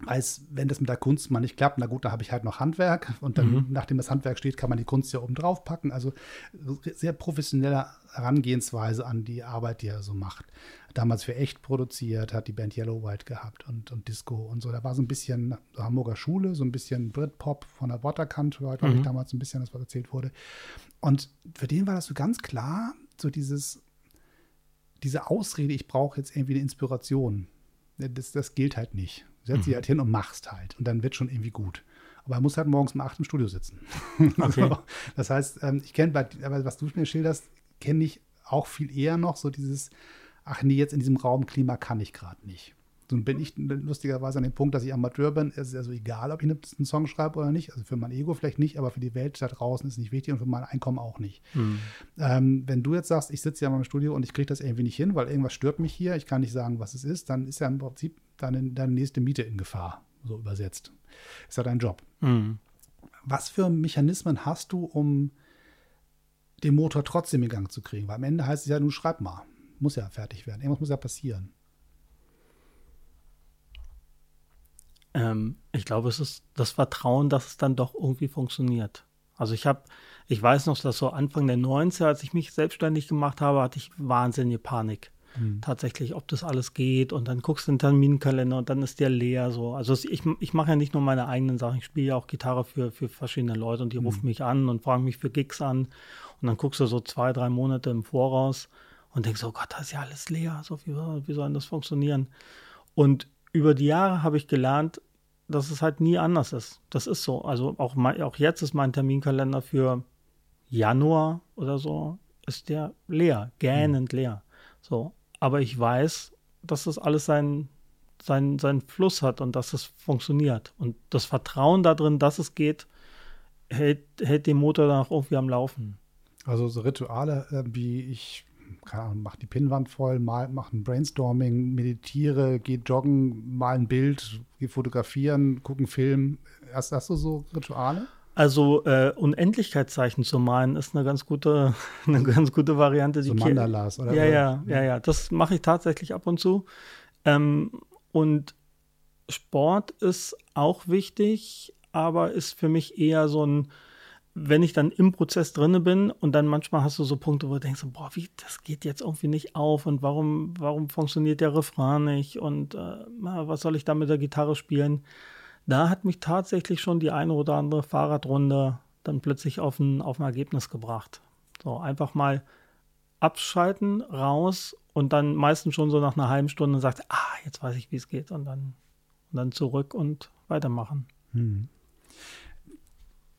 weiß, wenn das mit der Kunst mal nicht klappt, na gut, da habe ich halt noch Handwerk und dann, mhm. nachdem das Handwerk steht, kann man die Kunst ja oben drauf packen. Also sehr professionelle Herangehensweise an die Arbeit, die er so macht. Damals für echt produziert, hat die Band Yellow White gehabt und, und Disco und so. Da war so ein bisschen Hamburger Schule, so ein bisschen Britpop von der Waterkant, war, glaube mhm. ich, damals ein bisschen, das was erzählt wurde. Und für den war das so ganz klar, so dieses, diese Ausrede, ich brauche jetzt irgendwie eine Inspiration. Das, das gilt halt nicht. Setz dich mhm. halt hin und machst halt. Und dann wird schon irgendwie gut. Aber er muss halt morgens um acht im Studio sitzen. Okay. also, das heißt, ähm, ich kenne, aber was du mir schilderst, kenne ich auch viel eher noch so dieses, ach nee, jetzt in diesem Raumklima kann ich gerade nicht. So bin ich lustigerweise an dem Punkt, dass ich Amateur bin. Es ist also egal, ob ich einen Song schreibe oder nicht. Also für mein Ego vielleicht nicht, aber für die Welt da draußen ist nicht wichtig und für mein Einkommen auch nicht. Hm. Ähm, wenn du jetzt sagst, ich sitze ja mal im Studio und ich kriege das irgendwie nicht hin, weil irgendwas stört mich hier, ich kann nicht sagen, was es ist, dann ist ja im Prinzip deine, deine nächste Miete in Gefahr, so übersetzt. Ist ja dein Job. Hm. Was für Mechanismen hast du, um den Motor trotzdem in Gang zu kriegen? Weil am Ende heißt es ja, du schreib mal. Muss ja fertig werden. Irgendwas muss ja passieren. Ähm, ich glaube, es ist das Vertrauen, dass es dann doch irgendwie funktioniert. Also ich habe, ich weiß noch, dass so Anfang der 90er, als ich mich selbstständig gemacht habe, hatte ich wahnsinnige Panik. Mhm. Tatsächlich, ob das alles geht und dann guckst du den Terminkalender und dann ist der leer so. Also ich, ich mache ja nicht nur meine eigenen Sachen, ich spiele ja auch Gitarre für, für verschiedene Leute und die mhm. rufen mich an und fragen mich für Gigs an und dann guckst du so zwei, drei Monate im Voraus und denkst, oh Gott, da ist ja alles leer, so wie, wie soll das funktionieren? Und über die Jahre habe ich gelernt, dass es halt nie anders ist. Das ist so. Also auch, auch jetzt ist mein Terminkalender für Januar oder so, ist der leer, gähnend mhm. leer. So. Aber ich weiß, dass das alles seinen, seinen, seinen Fluss hat und dass es funktioniert. Und das Vertrauen darin, dass es geht, hält, hält den Motor dann auch irgendwie am Laufen. Also so Rituale, äh, wie ich keine Ahnung, mach die Pinnwand voll, mal, mach ein Brainstorming, meditiere, geh joggen, mal ein Bild, geh fotografieren, guck einen Film. Hast, hast du so Rituale? Also äh, Unendlichkeitszeichen zu malen ist eine ganz gute, eine ganz gute Variante. So Mandalas, oder? Ja, ja, ja, ja. Das mache ich tatsächlich ab und zu. Ähm, und Sport ist auch wichtig, aber ist für mich eher so ein wenn ich dann im Prozess drinne bin und dann manchmal hast du so Punkte, wo du denkst, boah, wie, das geht jetzt irgendwie nicht auf und warum, warum funktioniert der Refrain nicht und äh, was soll ich da mit der Gitarre spielen? Da hat mich tatsächlich schon die eine oder andere Fahrradrunde dann plötzlich auf ein, auf ein Ergebnis gebracht. So, einfach mal abschalten, raus und dann meistens schon so nach einer halben Stunde sagt, ah, jetzt weiß ich, wie es geht und dann, und dann zurück und weitermachen. Hm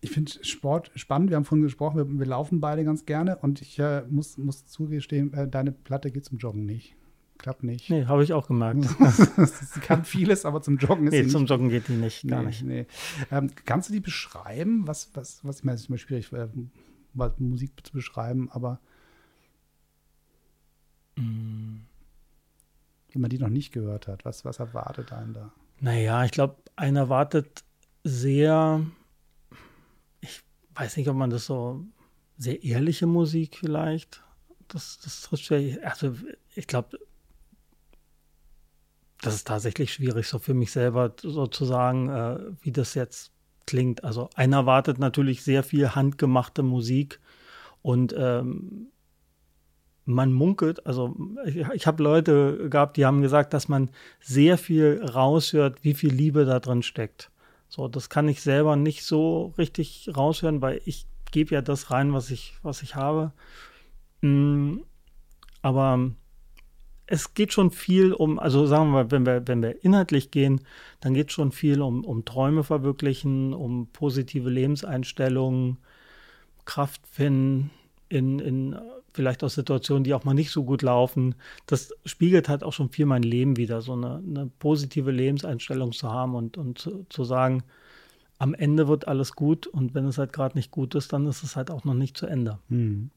ich finde Sport spannend. Wir haben vorhin gesprochen, wir, wir laufen beide ganz gerne und ich äh, muss, muss zugestehen, äh, deine Platte geht zum Joggen nicht. Klappt nicht. Nee, habe ich auch gemerkt. Sie kann vieles, aber zum Joggen ist nee, zum nicht. Joggen geht die nicht, gar nee, nicht. Nee. Ähm, kannst du die beschreiben? Was, was, was ich meine, es ist immer schwierig, äh, Musik zu beschreiben, aber mm. wenn man die noch nicht gehört hat, was, was erwartet einen da? Naja, ich glaube, einer erwartet sehr weiß nicht, ob man das so sehr ehrliche Musik vielleicht. Das, das trifft schwer. Also ich glaube, das ist tatsächlich schwierig, so für mich selber sozusagen, äh, wie das jetzt klingt. Also einer erwartet natürlich sehr viel handgemachte Musik und ähm, man munkelt, also ich, ich habe Leute gehabt, die haben gesagt, dass man sehr viel raushört, wie viel Liebe da drin steckt. So, das kann ich selber nicht so richtig raushören, weil ich gebe ja das rein, was ich, was ich habe. Mm, aber es geht schon viel um, also sagen wir mal, wenn wir, wenn wir inhaltlich gehen, dann geht es schon viel um, um Träume verwirklichen, um positive Lebenseinstellungen, Kraft finden in, in vielleicht auch Situationen, die auch mal nicht so gut laufen. Das spiegelt halt auch schon viel mein Leben wieder, so eine, eine positive Lebenseinstellung zu haben und, und zu, zu, sagen, am Ende wird alles gut und wenn es halt gerade nicht gut ist, dann ist es halt auch noch nicht zu Ende. Hm.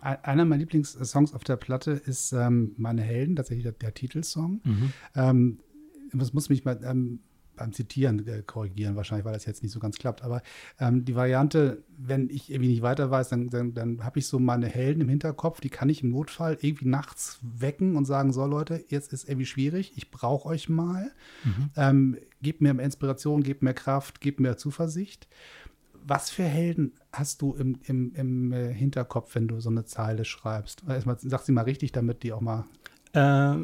Einer meiner Lieblingssongs auf der Platte ist ähm, Meine Helden, tatsächlich der, der Titelsong. Mhm. Ähm, das muss mich mal, ähm, beim Zitieren äh, korrigieren, wahrscheinlich, weil das jetzt nicht so ganz klappt. Aber ähm, die Variante, wenn ich irgendwie nicht weiter weiß, dann, dann, dann habe ich so meine Helden im Hinterkopf, die kann ich im Notfall irgendwie nachts wecken und sagen: So, Leute, jetzt ist irgendwie schwierig, ich brauche euch mal. Mhm. Ähm, gebt mir Inspiration, gebt mir Kraft, gebt mir Zuversicht. Was für Helden hast du im, im, im äh, Hinterkopf, wenn du so eine Zeile schreibst? Erstmal sag sie mal richtig, damit die auch mal äh,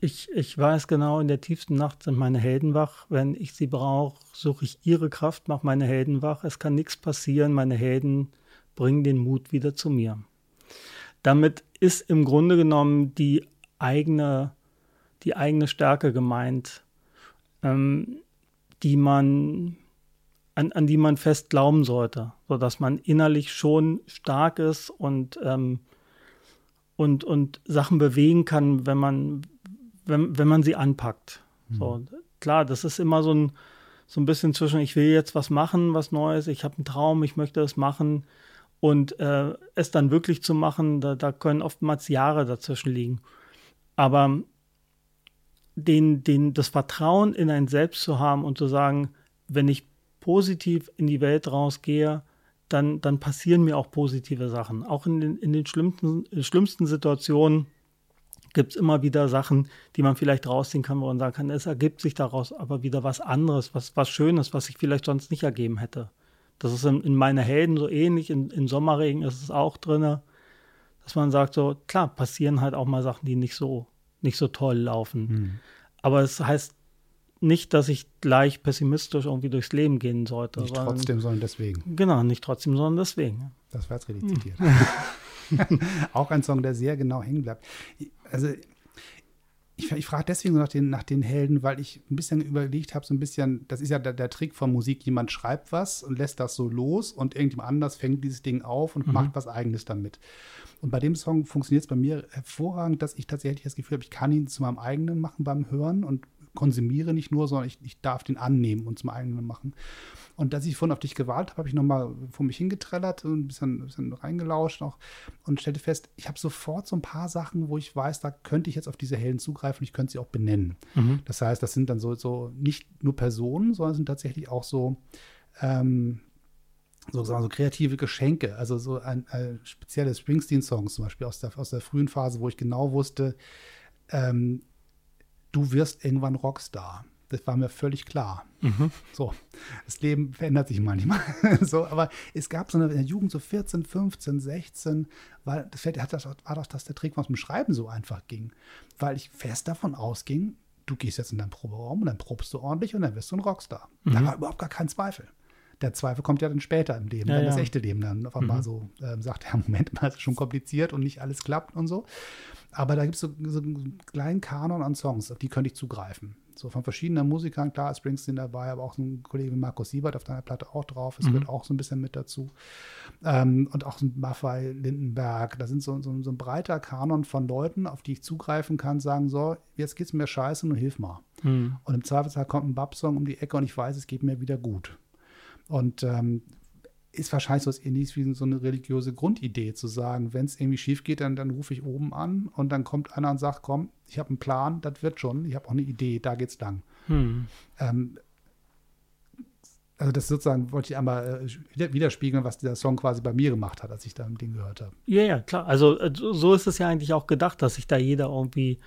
ich, ich weiß genau, in der tiefsten Nacht sind meine Helden wach. Wenn ich sie brauche, suche ich ihre Kraft, mache meine Helden wach. Es kann nichts passieren. Meine Helden bringen den Mut wieder zu mir. Damit ist im Grunde genommen die eigene, die eigene Stärke gemeint, ähm, die man, an, an die man fest glauben sollte, sodass man innerlich schon stark ist und ähm, und, und Sachen bewegen kann, wenn man, wenn, wenn man sie anpackt. Mhm. So, klar, das ist immer so ein, so ein bisschen zwischen, ich will jetzt was machen, was Neues, ich habe einen Traum, ich möchte es machen. Und äh, es dann wirklich zu machen, da, da können oftmals Jahre dazwischen liegen. Aber den, den, das Vertrauen in ein Selbst zu haben und zu sagen, wenn ich positiv in die Welt rausgehe, dann, dann passieren mir auch positive Sachen. Auch in den, in den schlimmsten, schlimmsten Situationen gibt es immer wieder Sachen, die man vielleicht rausziehen kann, wo man sagen kann, es ergibt sich daraus aber wieder was anderes, was, was Schönes, was sich vielleicht sonst nicht ergeben hätte. Das ist in, in meine Helden so ähnlich, in, in Sommerregen ist es auch drin, dass man sagt, so klar, passieren halt auch mal Sachen, die nicht so, nicht so toll laufen. Hm. Aber es heißt nicht, dass ich gleich pessimistisch irgendwie durchs Leben gehen sollte. Nicht sondern, trotzdem, sondern deswegen. Genau, nicht trotzdem, sondern deswegen. Das war jetzt richtig zitiert. Auch ein Song, der sehr genau hängen bleibt. Also ich, ich frage deswegen nach den, nach den Helden, weil ich ein bisschen überlegt habe, so ein bisschen, das ist ja der, der, Trick von Musik, jemand schreibt was und lässt das so los und irgendjemand anders fängt dieses Ding auf und mhm. macht was eigenes damit. Und bei dem Song funktioniert es bei mir hervorragend, dass ich tatsächlich das Gefühl habe, ich kann ihn zu meinem eigenen machen beim Hören und konsumiere nicht nur, sondern ich, ich darf den annehmen und zum eigenen machen. Und als ich vorhin auf dich gewartet habe, habe ich nochmal vor mich hingetrellert und ein bisschen, ein bisschen reingelauscht noch und stellte fest, ich habe sofort so ein paar Sachen, wo ich weiß, da könnte ich jetzt auf diese Helden zugreifen, ich könnte sie auch benennen. Mhm. Das heißt, das sind dann so, so nicht nur Personen, sondern sind tatsächlich auch so, ähm, so, so kreative Geschenke, also so ein, ein spezielle Springsteen-Songs zum Beispiel aus der, aus der frühen Phase, wo ich genau wusste, ähm, du wirst irgendwann Rockstar. Das war mir völlig klar. Mhm. So, das Leben verändert sich manchmal. so, aber es gab so eine in der Jugend so 14, 15, 16, weil das, das war doch, dass der Trick was mit dem Schreiben so einfach ging. Weil ich fest davon ausging, du gehst jetzt in deinen Proberaum und dann probst du ordentlich und dann wirst du ein Rockstar. Mhm. Da war überhaupt gar kein Zweifel der Zweifel kommt ja dann später im Leben, ja, wenn ja. das echte Leben dann auf einmal mhm. so ähm, sagt, ja, Moment mal, das ist schon kompliziert und nicht alles klappt und so. Aber da gibt es so, so einen kleinen Kanon an Songs, auf die könnte ich zugreifen. So von verschiedenen Musikern, klar Springsteen dabei, aber auch so ein Kollege wie Markus Siebert auf deiner Platte auch drauf. Es mhm. gehört auch so ein bisschen mit dazu. Ähm, und auch ein Maffei Lindenberg. Da sind so, so, so, ein breiter Kanon von Leuten, auf die ich zugreifen kann, sagen, so, jetzt geht's mir scheiße, nur hilf mal. Mhm. Und im Zweifelsfall kommt ein Bab-Song um die Ecke und ich weiß, es geht mir wieder gut. Und ähm, ist wahrscheinlich so was ähnliches wie so eine religiöse Grundidee, zu sagen, wenn es irgendwie schief geht, dann, dann rufe ich oben an und dann kommt einer und sagt, komm, ich habe einen Plan, das wird schon, ich habe auch eine Idee, da geht's lang. Hm. Ähm, also das sozusagen wollte ich einmal äh, widerspiegeln, was dieser Song quasi bei mir gemacht hat, als ich da ein Ding gehört habe. Ja, ja, klar. Also äh, so ist es ja eigentlich auch gedacht, dass sich da jeder irgendwie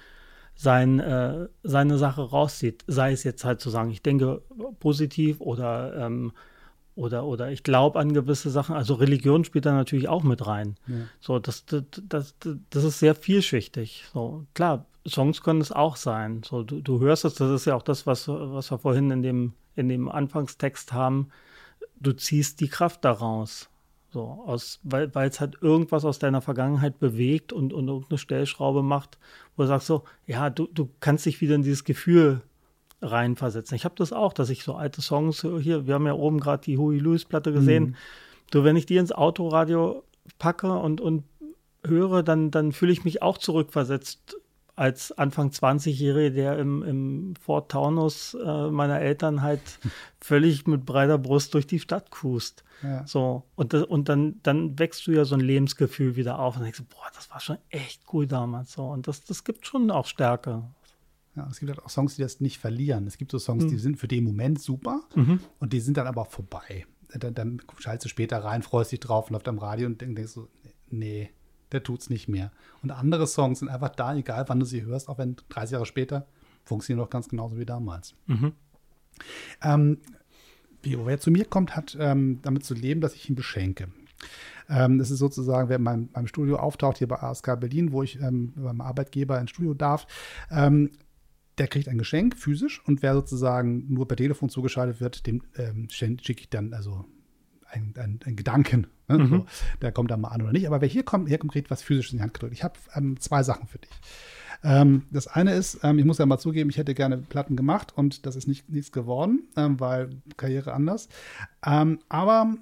sein, äh, seine Sache rauszieht. Sei es jetzt halt zu sagen, ich denke positiv oder ähm, oder, oder ich glaube an gewisse Sachen. Also Religion spielt da natürlich auch mit rein. Ja. So, das, das, das, das ist sehr vielschichtig. So, klar, Songs können es auch sein. So, du, du hörst es, das ist ja auch das, was, was wir vorhin in dem, in dem Anfangstext haben. Du ziehst die Kraft daraus. So, aus, weil es halt irgendwas aus deiner Vergangenheit bewegt und, und irgendeine Stellschraube macht, wo du sagst so, ja, du, du kannst dich wieder in dieses Gefühl reinversetzen. Ich habe das auch, dass ich so alte Songs hier, wir haben ja oben gerade die Huey Lewis Platte gesehen. Mhm. Du, wenn ich die ins Autoradio packe und, und höre, dann, dann fühle ich mich auch zurückversetzt als Anfang 20-Jährige, der im, im Fort Taunus äh, meiner Eltern halt völlig mit breiter Brust durch die Stadt cruist. Ja. So, und, das, und dann, dann wächst du ja so ein Lebensgefühl wieder auf und denkst, boah, das war schon echt cool damals. So, und das, das gibt schon auch Stärke. Ja, es gibt halt auch Songs, die das nicht verlieren. Es gibt so Songs, Mhm. die sind für den Moment super Mhm. und die sind dann aber auch vorbei. Dann, dann schaltest du später rein, freust dich drauf, läuft am Radio und denkst so, nee, der tut's nicht mehr. Und andere Songs sind einfach da, egal wann du sie hörst, auch wenn 30 Jahre später funktionieren noch ganz genauso wie damals. Mhm. Ähm, wie, wer zu mir kommt, hat ähm, damit zu leben, dass ich ihn beschenke. Ähm, das ist sozusagen, wer in meinem, meinem Studio auftaucht, hier bei ASK Berlin, wo ich ähm, beim Arbeitgeber ins Studio darf, ähm, der kriegt ein Geschenk physisch und wer sozusagen nur per Telefon zugeschaltet wird, dem ähm, schicke ich dann also einen ein Gedanken. Ne? Mhm. So, der kommt dann mal an oder nicht. Aber wer hier kommt, hier konkret was Physisches in die Hand gedrückt. Ich habe ähm, zwei Sachen für dich. Ähm, das eine ist, ähm, ich muss ja mal zugeben, ich hätte gerne Platten gemacht und das ist nicht, nichts geworden, ähm, weil Karriere anders. Ähm, aber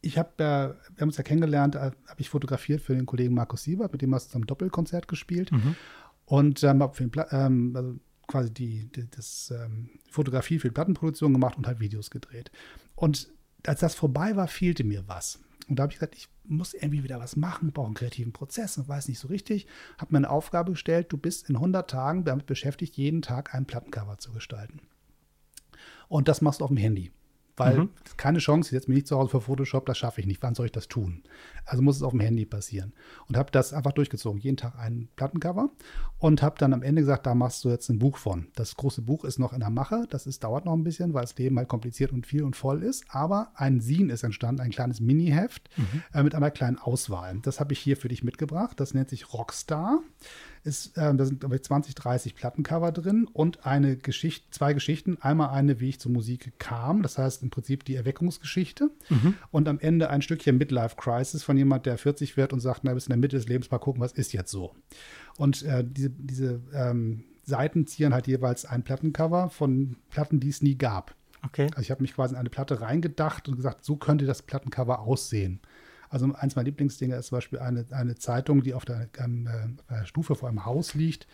ich habe, äh, wir haben uns ja kennengelernt, äh, habe ich fotografiert für den Kollegen Markus Siebert, mit dem hast du zusammen Doppelkonzert gespielt. Mhm. Und ähm, habe für den Pla ähm, also quasi die, die das, ähm, Fotografie für die Plattenproduktion gemacht und halt Videos gedreht. Und als das vorbei war, fehlte mir was. Und da habe ich gesagt, ich muss irgendwie wieder was machen, brauche einen kreativen Prozess und weiß nicht so richtig. Habe mir eine Aufgabe gestellt, du bist in 100 Tagen damit beschäftigt, jeden Tag ein Plattencover zu gestalten. Und das machst du auf dem Handy. Weil Mhm. keine Chance, ich setze mich nicht zu Hause für Photoshop, das schaffe ich nicht. Wann soll ich das tun? Also muss es auf dem Handy passieren. Und habe das einfach durchgezogen. Jeden Tag ein Plattencover. Und habe dann am Ende gesagt, da machst du jetzt ein Buch von. Das große Buch ist noch in der Mache. Das ist, dauert noch ein bisschen, weil das Leben halt kompliziert und viel und voll ist. Aber ein Zine ist entstanden, ein kleines Mini-Heft äh, mit einer kleinen Auswahl. Das habe ich hier für dich mitgebracht. Das nennt sich Rockstar. Ist, äh, da sind glaube ich 20, 30 Plattencover drin und eine Geschichte, zwei Geschichten. Einmal eine, wie ich zur Musik kam, das heißt im Prinzip die Erweckungsgeschichte. Und am Ende ein Stückchen Midlife Crisis von jemand, der 40 wird und sagt, na, bis in der Mitte des Lebens mal gucken, was ist jetzt so. Und äh, diese, diese ähm, Seiten zieren halt jeweils ein Plattencover von Platten, die es nie gab. Okay. Also ich habe mich quasi in eine Platte reingedacht und gesagt, so könnte das Plattencover aussehen. Also eins meiner Lieblingsdinge ist zum Beispiel eine, eine Zeitung, die auf der, ähm, äh, einer Stufe vor einem Haus liegt,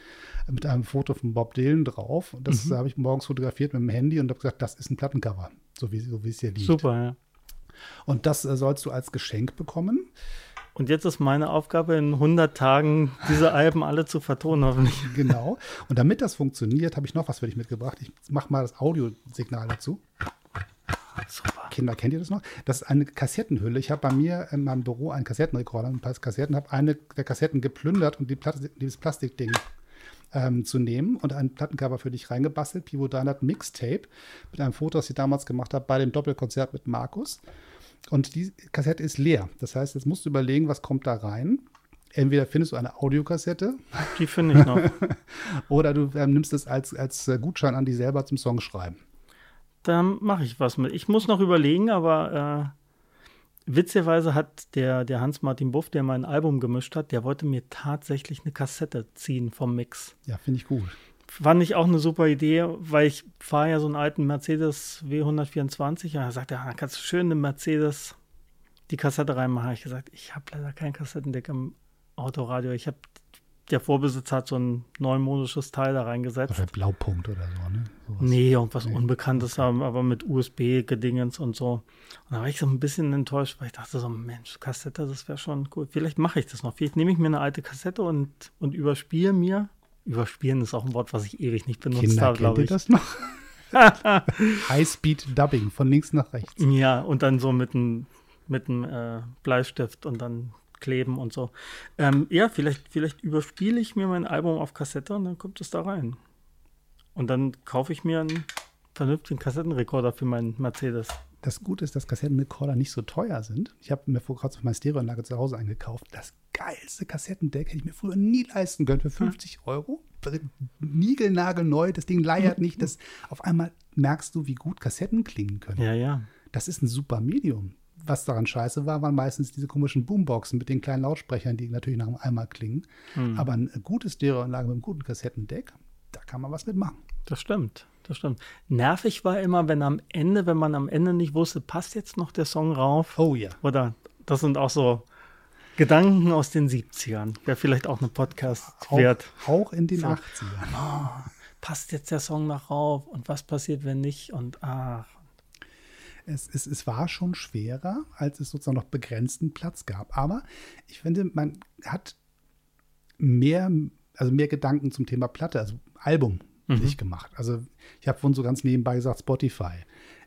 mit einem Foto von Bob Dylan drauf. Und das äh, habe ich morgens fotografiert mit dem Handy und habe gesagt, das ist ein Plattencover, so wie, so wie es hier liegt. Super, ja. Und das äh, sollst du als Geschenk bekommen. Und jetzt ist meine Aufgabe, in 100 Tagen diese Alben alle zu vertonen, hoffentlich. Genau. Und damit das funktioniert, habe ich noch was für dich mitgebracht. Ich mache mal das Audiosignal dazu. Super. Kinder, kennt ihr das noch? Das ist eine Kassettenhülle. Ich habe bei mir in meinem Büro einen Kassettenrekorder, ein paar Kassetten, habe eine der Kassetten geplündert und die Platte, dieses Plastikding ähm, zu nehmen und ein Plattencover für dich reingebastelt. Pivo 300 Mixtape mit einem Foto, das ich damals gemacht habe bei dem Doppelkonzert mit Markus. Und die Kassette ist leer. Das heißt, jetzt musst du überlegen, was kommt da rein. Entweder findest du eine Audiokassette Die finde ich noch. oder du ähm, nimmst es als, als Gutschein an, die selber zum Song schreiben. Da mache ich was mit. Ich muss noch überlegen, aber äh, witzigerweise hat der, der Hans-Martin Buff, der mein Album gemischt hat, der wollte mir tatsächlich eine Kassette ziehen vom Mix. Ja, finde ich gut. Fand ich auch eine super Idee, weil ich fahre ja so einen alten Mercedes W124 und er sagt, ja, da kannst du schön eine Mercedes die Kassette reinmachen. Ich gesagt, ich habe leider kein Kassettendeck im Autoradio. Ich habe, der Vorbesitzer hat so ein neumodisches Teil da reingesetzt. Oder Blaupunkt oder so, ne? Sowas. Nee, irgendwas Nee. Unbekanntes haben, aber mit USB-Gedingens und so. Und da war ich so ein bisschen enttäuscht, weil ich dachte so, Mensch, Kassette, das wäre schon cool. Vielleicht mache ich das noch. Vielleicht nehme ich mir eine alte Kassette und, und überspiele mir. Überspielen ist auch ein Wort, was ich ewig nicht benutzt Kinder, habe, glaube ich. das noch? High-Speed-Dubbing von links nach rechts. Ja, und dann so mit einem mit einem, äh, Bleistift und dann kleben und so. Ähm, ja, vielleicht, vielleicht überspiele ich mir mein Album auf Kassette und dann kommt es da rein. Und dann kaufe ich mir einen vernünftigen Kassettenrekorder für meinen Mercedes. Das Gute ist, dass Kassettenrekorder nicht so teuer sind. Ich habe mir vor kurzem meine Stereoanlage zu Hause eingekauft. Das geilste Kassettendeck hätte ich mir früher nie leisten können für 50 Euro. Niegelnagelneu, das Ding leiert nicht. Das, auf einmal merkst du, wie gut Kassetten klingen können. Ja, ja. Das ist ein super Medium. Was daran scheiße war, waren meistens diese komischen Boomboxen mit den kleinen Lautsprechern, die natürlich nach einmal klingen. Hm. Aber eine gute Stereoanlage mit einem guten Kassettendeck, da kann man was mitmachen. Das stimmt, das stimmt. Nervig war immer, wenn am Ende, wenn man am Ende nicht wusste, passt jetzt noch der Song rauf? Oh ja. Oder das sind auch so Gedanken aus den 70ern. Wäre vielleicht auch eine Podcast Auch, wert. auch in den So. 80ern. Passt jetzt der Song noch rauf? Und was passiert, wenn nicht? Und ach, Es, es, es war schon schwerer, als es sozusagen noch begrenzten Platz gab. Aber ich finde, man hat mehr, also mehr Gedanken zum Thema Platte, also Album mhm. sich gemacht. Also ich habe vorhin so ganz nebenbei gesagt, Spotify.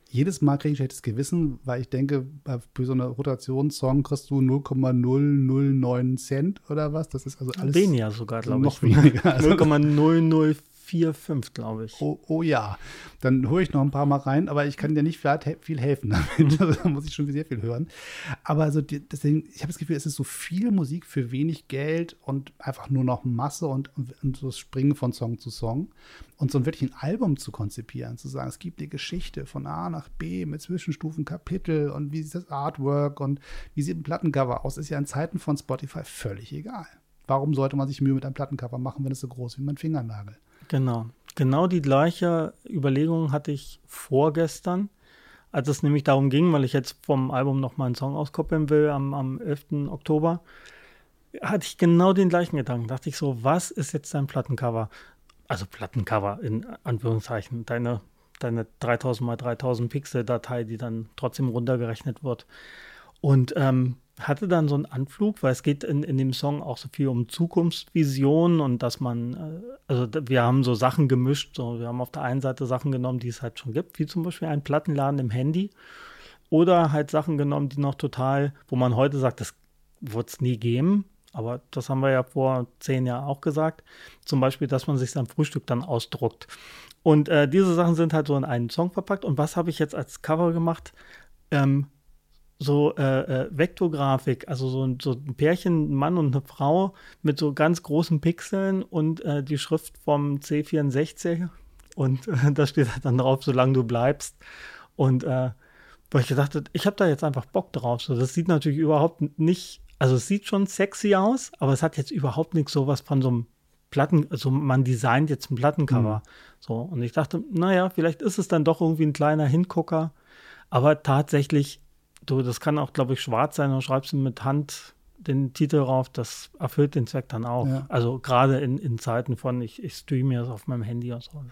Jedes Mal kriege ich schlechtes Gewissen, weil ich denke, für so eine Rotationssong kriegst du 0,009 Cent oder was. Das ist also alles. Weniger sogar, glaube ich. Noch weniger. Also 0,004 vier, fünf, glaube ich. Oh, oh, ja, dann hole ich noch ein paar Mal rein, aber ich kann dir nicht viel helfen damit. Also, da muss ich schon sehr viel hören. Aber also deswegen, ich habe das Gefühl, es ist so viel Musik für wenig Geld und einfach nur noch Masse und, und so Springen von Song zu Song. Und so ein wirklich ein Album zu konzipieren, zu sagen, es gibt eine Geschichte von A nach B mit Zwischenstufen, Kapitel und wie sieht das Artwork und wie sieht ein Plattencover aus, ist ja in Zeiten von Spotify völlig egal. Warum sollte man sich Mühe mit einem Plattencover machen, wenn es so groß wie mein Fingernagel? Genau. Genau die gleiche Überlegung hatte ich vorgestern, als es nämlich darum ging, weil ich jetzt vom Album noch mal einen Song auskoppeln will am, am 11. Oktober, hatte ich genau den gleichen Gedanken. Dachte ich so, was ist jetzt dein Plattencover? Also Plattencover in Anführungszeichen, deine, deine 3000 mal 3000 Pixel Datei, die dann trotzdem runtergerechnet wird. Und ähm, hatte dann so einen Anflug, weil es geht in, in dem Song auch so viel um Zukunftsvisionen und dass man, äh, also wir haben so Sachen gemischt, so wir haben auf der einen Seite Sachen genommen, die es halt schon gibt, wie zum Beispiel einen Plattenladen im Handy oder halt Sachen genommen, die noch total, wo man heute sagt, das wird es nie geben, aber das haben wir ja vor zehn Jahren auch gesagt, zum Beispiel, dass man sich sein Frühstück dann ausdruckt. Und äh, diese Sachen sind halt so in einen Song verpackt. Und was habe ich jetzt als Cover gemacht? Ähm, so äh, äh, Vektorgrafik, also so, so ein Pärchen, ein Mann und eine Frau mit so ganz großen Pixeln und äh, die Schrift vom C64 und äh, da steht halt dann drauf, solange du bleibst. Und äh, weil ich gedacht habe, ich habe da jetzt einfach Bock drauf. So, das sieht natürlich überhaupt nicht, also es sieht schon sexy aus, aber es hat jetzt überhaupt nichts sowas von so einem Platten, also man designt jetzt ein Plattencover. Mhm. So, und ich dachte, naja, vielleicht ist es dann doch irgendwie ein kleiner Hingucker. Aber tatsächlich Du, das kann auch, glaube ich, schwarz sein und schreibst du mit Hand den Titel drauf, das erfüllt den Zweck dann auch. Ja. Also gerade in, in Zeiten von, ich, ich streame das auf meinem Handy und so.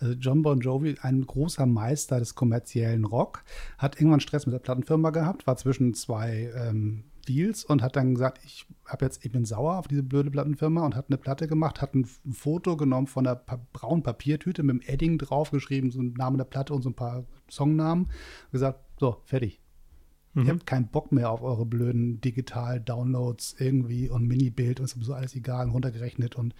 Also John Bon Jovi, ein großer Meister des kommerziellen Rock, hat irgendwann Stress mit der Plattenfirma gehabt, war zwischen zwei ähm, Deals und hat dann gesagt, ich habe jetzt, bin sauer auf diese blöde Plattenfirma und hat eine Platte gemacht, hat ein Foto genommen von einer pa braunen Papiertüte mit dem Edding draufgeschrieben, so ein Name der Platte und so ein paar Songnamen, gesagt, so, fertig. Mhm. Ihr habt keinen Bock mehr auf eure blöden Digital-Downloads irgendwie und Mini-Bild und so alles egal, runtergerechnet und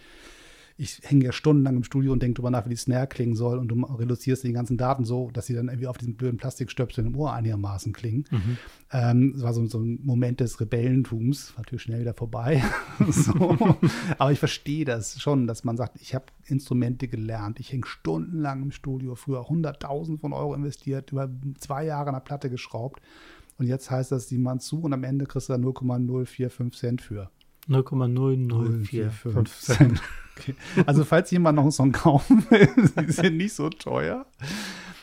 ich hänge ja stundenlang im Studio und denke drüber nach, wie die Snare klingen soll und du reduzierst die ganzen Daten so, dass sie dann irgendwie auf diesen blöden Plastikstöpseln im Ohr einigermaßen klingen. Mhm. Ähm, das war so, so, ein Moment des Rebellentums, war natürlich schnell wieder vorbei. so. Aber ich verstehe das schon, dass man sagt, ich habe Instrumente gelernt, ich hänge stundenlang im Studio, früher 100.000 von Euro investiert, über zwei Jahre an der Platte geschraubt und jetzt heißt das jemand zu und am Ende kriegst du da 0,045 Cent für. 0,0045 Cent. Okay. Also falls jemand noch einen Song kaufen will, sie sind nicht so teuer.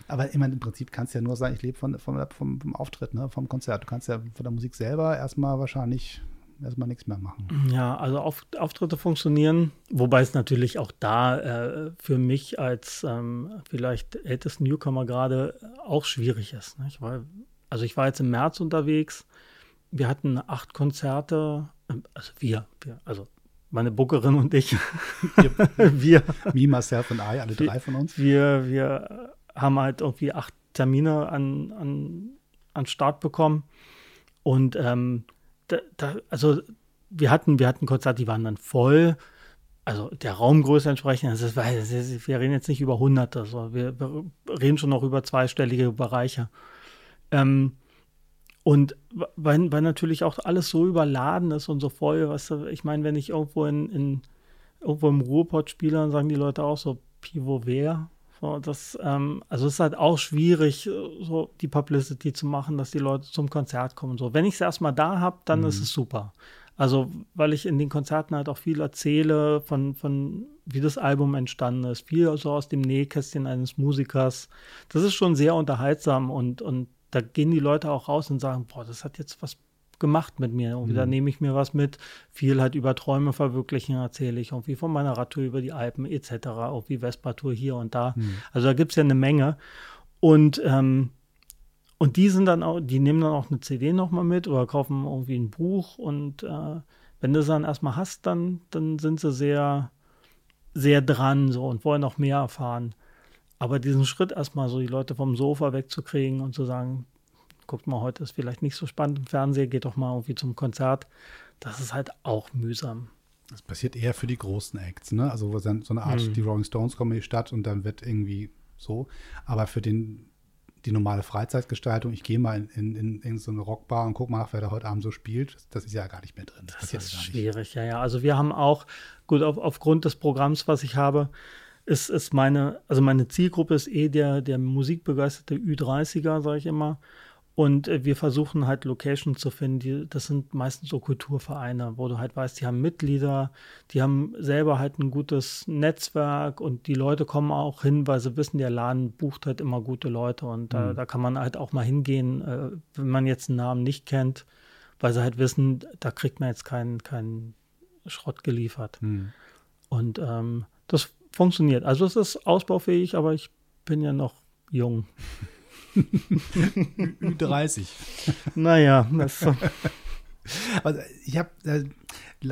Aber ich meine, im Prinzip kannst du ja nur sagen, ich lebe von, von, vom, vom Auftritt, ne, vom Konzert. Du kannst ja von der Musik selber erstmal wahrscheinlich erstmal nichts mehr machen. Ja, also Auf, Auftritte funktionieren, wobei es natürlich auch da äh, für mich als ähm, vielleicht ältesten Newcomer gerade auch schwierig ist. Nicht? Weil also ich war jetzt im März unterwegs. Wir hatten acht Konzerte. Also wir, wir also meine Bookerin und ich. wir. Me, myself und I, alle drei von uns. Wir, wir haben halt irgendwie acht Termine an, an, an Start bekommen. Und ähm, da, da, also wir hatten, wir hatten Konzerte, die waren dann voll. Also der Raumgröße entsprechend. Also war, wir reden jetzt nicht über Hunderte, also wir, wir reden schon noch über zweistellige Bereiche. Ähm, und weil, weil natürlich auch alles so überladen ist und so voll, was ich meine, wenn ich irgendwo in, in irgendwo im Ruhrpott spiele, dann sagen die Leute auch so Pivo wer. So, das, ähm, also es ist halt auch schwierig, so die Publicity zu machen, dass die Leute zum Konzert kommen. So, wenn ich es erstmal da habe, dann mhm. ist es super. Also, weil ich in den Konzerten halt auch viel erzähle von, von wie das Album entstanden ist, viel so aus dem Nähkästchen eines Musikers. Das ist schon sehr unterhaltsam und, und da gehen die Leute auch raus und sagen, boah, das hat jetzt was gemacht mit mir. Irgendwie, mhm. da nehme ich mir was mit. Viel halt über Träume verwirklichen erzähle ich. Irgendwie von meiner Radtour über die Alpen etc. Irgendwie Vespa-Tour hier und da. Mhm. Also da gibt es ja eine Menge. Und, ähm, und die sind dann auch, die nehmen dann auch eine CD nochmal mit oder kaufen irgendwie ein Buch. Und äh, wenn du es dann erstmal hast, dann, dann sind sie sehr, sehr dran so und wollen noch mehr erfahren. Aber diesen Schritt erstmal so die Leute vom Sofa wegzukriegen und zu sagen, guckt mal, heute ist vielleicht nicht so spannend im Fernsehen, geht doch mal irgendwie zum Konzert, das ist halt auch mühsam. Das passiert eher für die großen Acts, ne? Also so eine Art, mhm. die Rolling Stones kommen in die Stadt und dann wird irgendwie so. Aber für den, die normale Freizeitgestaltung, ich gehe mal in, in, in, in, so eine Rockbar und gucke mal nach, wer da heute Abend so spielt, das ist ja gar nicht mehr drin. Das, das ist schwierig, ja, ja. Also wir haben auch, gut, auf, aufgrund des Programms, was ich habe, ist, ist meine, also meine Zielgruppe ist eh der, der musikbegeisterte Ü30er, sage ich immer. Und äh, wir versuchen halt Locations zu finden, die, das sind meistens so Kulturvereine, wo du halt weißt, die haben Mitglieder, die haben selber halt ein gutes Netzwerk und die Leute kommen auch hin, weil sie wissen, der Laden bucht halt immer gute Leute und mhm. da, kann man halt auch mal hingehen, äh, wenn man jetzt einen Namen nicht kennt, weil sie halt wissen, da kriegt man jetzt keinen keinen Schrott geliefert. Mhm. Und ähm, das funktioniert. Also es ist ausbaufähig, aber ich bin ja noch jung. Ü30. Naja, das so. Also ich habe äh,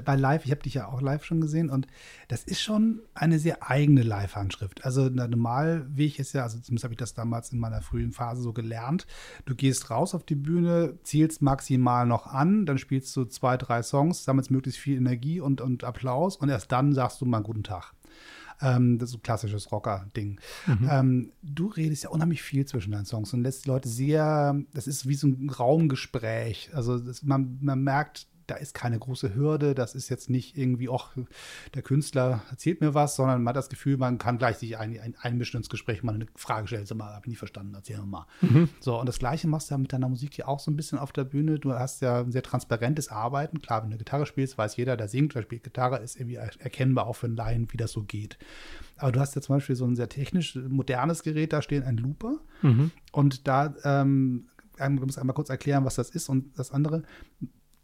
bei Live, ich habe dich ja auch live schon gesehen und das ist schon eine sehr eigene Live-Handschrift. Also der Normalweg ist ja, also zumindest habe ich das damals in meiner frühen Phase so gelernt. Du gehst raus auf die Bühne, zielst maximal noch an, dann spielst du zwei, drei Songs, sammelst möglichst viel Energie und, und Applaus und erst dann sagst du mal guten Tag. Ähm, das ist so ein klassisches Rocker-Ding. Mhm. Ähm, du redest ja unheimlich viel zwischen deinen Songs und lässt die Leute sehr, das ist wie so ein Raumgespräch. Also das, man, man merkt, da ist keine große Hürde, das ist jetzt nicht irgendwie, ach, der Künstler erzählt mir was, sondern man hat das Gefühl, man kann gleich sich ein, ein, einmischen ins Gespräch, mal eine Frage stellen, sag mal, hab ich nie verstanden, erzähl mal. Mhm. So, und das Gleiche machst du ja mit deiner Musik hier auch so ein bisschen auf der Bühne. Du hast ja ein sehr transparentes Arbeiten. Klar, wenn du Gitarre spielst, weiß jeder, der singt, der spielt Gitarre, ist irgendwie erkennbar auch für einen Laien, wie das so geht. Aber du hast ja zum Beispiel so ein sehr technisch modernes Gerät da stehen, ein Looper. Mhm. Und da, ähm, ich muss einmal kurz erklären, was das ist. Und das andere,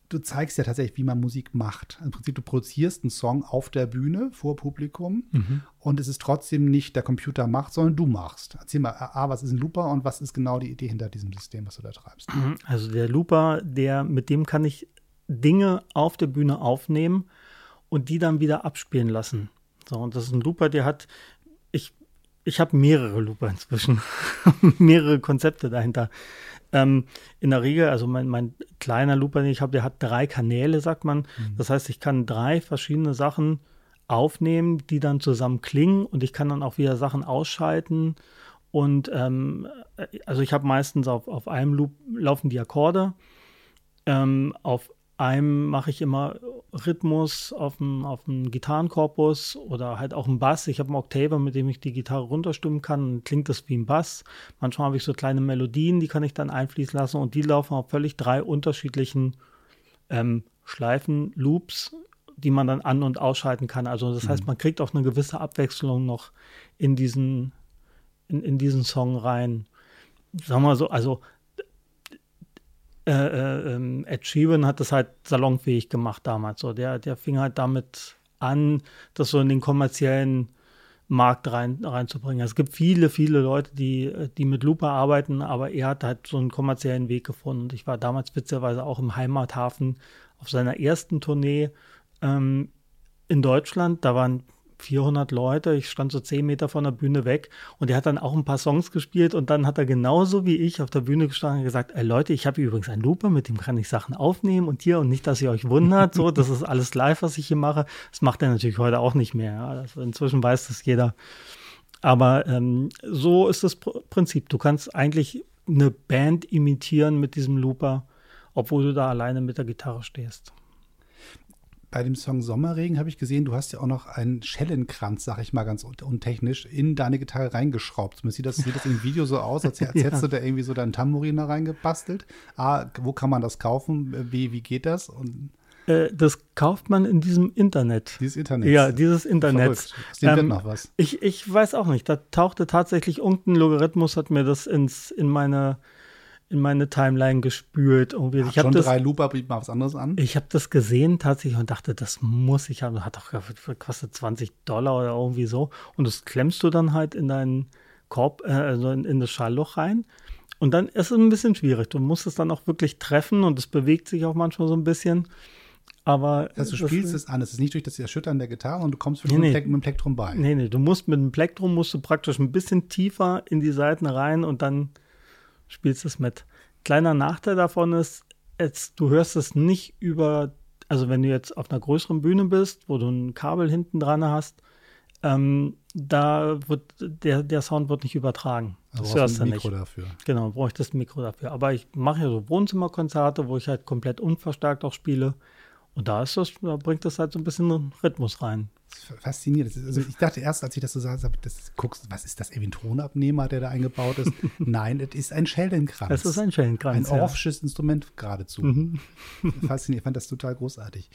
du zeigst ja tatsächlich, wie man Musik macht. Im Prinzip, du produzierst einen Song auf der Bühne vor Publikum mhm. und es ist trotzdem nicht der Computer macht, sondern du machst. Erzähl mal, A, was ist ein Looper und was ist genau die Idee hinter diesem System, was du da treibst? Also der Looper, der, mit dem kann ich Dinge auf der Bühne aufnehmen und die dann wieder abspielen lassen. So, und das ist ein Looper, der hat, ich, ich habe mehrere Looper inzwischen, mehrere Konzepte dahinter. Ähm, in der Regel, also mein, mein kleiner Looper, den ich habe, der hat drei Kanäle, sagt man. Mhm. Das heißt, ich kann drei verschiedene Sachen aufnehmen, die dann zusammen klingen und ich kann dann auch wieder Sachen ausschalten. Und ähm, also ich habe meistens auf, auf einem Loop laufen die Akkorde. Ähm, auf einem mache ich immer Rhythmus auf dem, auf dem Gitarrenkorpus oder halt auch einen Bass. Ich habe einen Octaver, mit dem ich die Gitarre runterstimmen kann. Dann klingt das wie ein Bass. Manchmal habe ich so kleine Melodien, die kann ich dann einfließen lassen und die laufen auf völlig drei unterschiedlichen ähm, Schleifen, Loops, die man dann an- und ausschalten kann. Also das mhm. heißt, man kriegt auch eine gewisse Abwechslung noch in diesen, in, in diesen Song rein. Sagen wir so, also äh, äh, ähm, Ed Sheeran hat das halt salonfähig gemacht damals. So, der, der fing halt damit an, das so in den kommerziellen Markt rein, reinzubringen. Es gibt viele, viele Leute, die, die mit Looper arbeiten, aber er hat halt so einen kommerziellen Weg gefunden. Und ich war damals witzigerweise auch im Heimathafen auf seiner ersten Tournee ähm, in Deutschland. Da waren 400 Leute. Ich stand so 10 Meter von der Bühne weg und er hat dann auch ein paar Songs gespielt und dann hat er genauso wie ich auf der Bühne gestanden und gesagt, ey Leute, ich habe übrigens einen Looper, mit dem kann ich Sachen aufnehmen und hier und nicht, dass ihr euch wundert, so, das ist alles live, was ich hier mache. Das macht er natürlich heute auch nicht mehr. Also inzwischen weiß das jeder. Aber ähm, so ist das Prinzip. Du kannst eigentlich eine Band imitieren mit diesem Looper, obwohl du da alleine mit der Gitarre stehst bei dem Song Sommerregen habe ich gesehen, du hast ja auch noch einen Schellenkranz, sag ich mal ganz untechnisch, in deine Gitarre reingeschraubt. Sieht das, sieht das im Video so aus, als, als ja. hättest du da irgendwie so deinen Tambourin da reingebastelt. Ah, wo kann man das kaufen? Wie, wie geht das? Und äh, das kauft man in diesem Internet. Dieses Internet. Ja, dieses Internet. Aus dem ähm, wird noch was. Ich, ich weiß auch nicht. Da tauchte tatsächlich irgendein Logarithmus, hat mir das ins, in meine in meine Timeline gespült. Irgendwie. ich schon das, drei Looper, bietet mal was anderes an. Ich habe das gesehen tatsächlich und dachte, das muss ich haben. Hat doch kostet 20 Dollar oder irgendwie so. Und das klemmst du dann halt in deinen Korb, äh, also in, in das Schallloch rein. Und dann ist es ein bisschen schwierig. Du musst es dann auch wirklich treffen und es bewegt sich auch manchmal so ein bisschen. Aber also du spielst es an, es ist nicht durch das Erschüttern der Gitarre und du kommst Nee, mit, nee. dem mit dem Plektrum bei. Nee, nee, du musst mit dem Plektrum musst du praktisch ein bisschen tiefer in die Saiten rein und dann spielst es mit. Kleiner Nachteil davon ist, jetzt, du hörst es nicht über, also wenn du jetzt auf einer größeren Bühne bist, wo du ein Kabel hinten dran hast, ähm, da wird der, der Sound wird nicht übertragen. Also Das brauchst hörst du du ein Mikro nicht. dafür. Genau, bräuchte ein Mikro dafür. Aber ich mache ja so Wohnzimmerkonzerte, wo ich halt komplett unverstärkt auch spiele. Und da ist das, da bringt das halt so ein bisschen Rhythmus rein. Das faszinierend. Das also ich dachte erst, als ich das so sah, das guckst, was ist das, irgendwie ein Tonabnehmer, der da eingebaut ist? Nein, es ist ein Schellenkranz. Es ist ein Schellenkranz. Ein ja. orffisches Instrument geradezu. Faszinierend, ich fand das total großartig.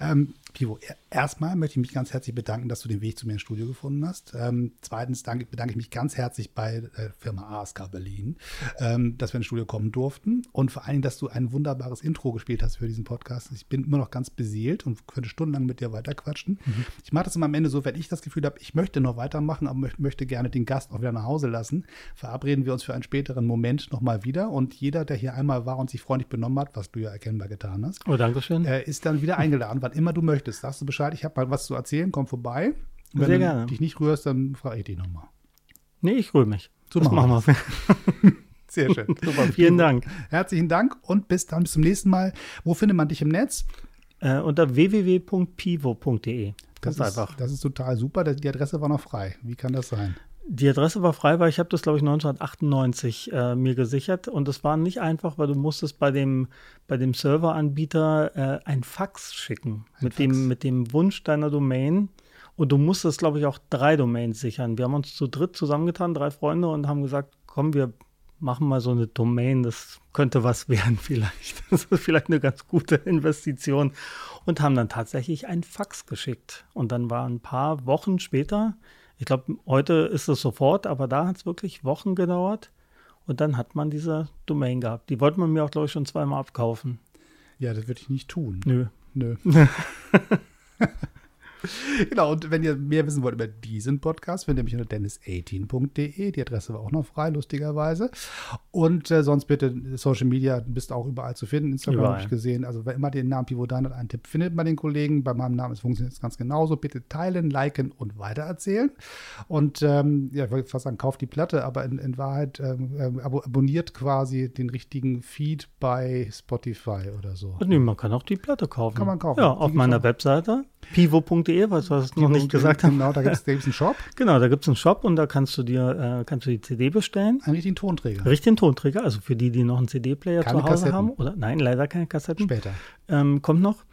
Ähm, Pivo, er- erstmal möchte ich mich ganz herzlich bedanken, dass du den Weg zu mir ins Studio gefunden hast. Ähm, zweitens danke, bedanke ich mich ganz herzlich bei äh, Firma ASK Berlin, ähm, dass wir ins Studio kommen durften und vor allen Dingen, dass du ein wunderbares Intro gespielt hast für diesen Podcast. Ich bin immer noch ganz beseelt und könnte stundenlang mit dir weiterquatschen. Ich mache das immer am Ende so, wenn ich das Gefühl habe, ich möchte noch weitermachen, aber möcht- möchte gerne den Gast auch wieder nach Hause lassen, verabreden wir uns für einen späteren Moment nochmal wieder und jeder, der hier einmal war und sich freundlich benommen hat, was du ja erkennbar getan hast, Oh, Dankeschön. äh, ist dann wieder eingeladen, wann immer du möchtest. Sagst du Bescheid, ich habe mal was zu erzählen, komm vorbei. Und wenn Sehr du gerne. dich nicht rührst, dann frage ich dich nochmal. Nee, ich rühre mich. So das machen machen wir. Sehr schön. Super, vielen Dank. Herzlichen Dank und bis dann, bis zum nächsten Mal. Wo findet man dich im Netz? Äh, unter www.pivo.de. Das Ganz ist, einfach. Das ist total super. Die Adresse war noch frei. Wie kann das sein? Die Adresse war frei, weil ich habe das, glaube ich, 1998 äh, mir gesichert. Und es war nicht einfach, weil du musstest bei dem, bei dem Serveranbieter äh, ein Fax schicken mit, Fax. Dem, mit dem Wunsch deiner Domain. Und du musstest, glaube ich, auch drei Domains sichern. Wir haben uns zu dritt zusammengetan, drei Freunde, und haben gesagt, komm, wir machen mal so eine Domain, das könnte was werden vielleicht. Das ist vielleicht eine ganz gute Investition. Und haben dann tatsächlich ein Fax geschickt. Und dann war ein paar Wochen später, ich glaube, heute ist es sofort, aber da hat es wirklich Wochen gedauert. Und dann hat man diese Domain gehabt. Die wollte man mir auch, glaube ich, schon zweimal abkaufen. Ja, das würde ich nicht tun. Nö. Nö. genau, und wenn ihr mehr wissen wollt über diesen Podcast, findet ihr mich unter dennis18.de. Die Adresse war auch noch frei, lustigerweise. Und äh, sonst bitte Social Media, bist auch überall zu finden. Instagram habe ich gesehen. Also wer immer den Namen Pivo Daniel eintippt, findet man den Kollegen. Bei meinem Namen es funktioniert es ganz genauso. Bitte teilen, liken und weitererzählen. Und ähm, ja, ich wollte fast sagen, kauft die Platte, aber in, in Wahrheit ähm, ähm, abo abonniert quasi den richtigen Feed bei Spotify oder so. Nee, man kann auch die Platte kaufen. Kann man kaufen. Ja, auf meiner. Webseite pivo.de, was wir noch nicht gesagt haben. Genau, da gibt es einen Shop, Genau, da gibt es einen Shop und da kannst du dir äh, kannst du die CD bestellen. einen richtigen Tonträger. Richtigen Tonträger, also für die, die noch einen CD-Player zu Hause Kassetten. haben. Oder nein, leider keine Kassetten. Später. Ähm, kommt noch.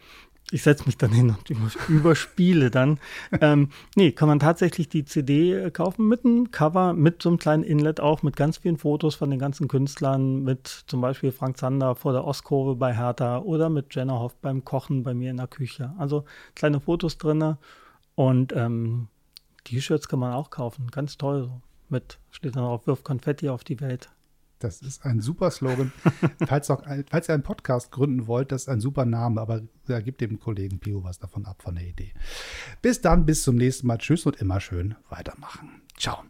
Ich setze mich dann hin und über- überspiele dann. ähm, nee, kann man tatsächlich die CD äh, kaufen mit einem Cover, mit so einem kleinen Inlet auch, mit ganz vielen Fotos von den ganzen Künstlern, mit zum Beispiel Frank Zander vor der Ostkurve bei Hertha oder mit Jenna Hoff beim Kochen bei mir in der Küche. Also kleine Fotos drinne und ähm, T-Shirts kann man auch kaufen. Ganz toll. So. Mit, steht dann auch, wirf Konfetti auf die Welt. Das ist ein super Slogan. falls, auch, ein- falls ihr einen Podcast gründen wollt, das ist ein super Name, aber da gibt dem Kollegen Pio was davon ab von der Idee. Bis dann, bis zum nächsten Mal. Tschüss und immer schön weitermachen. Ciao.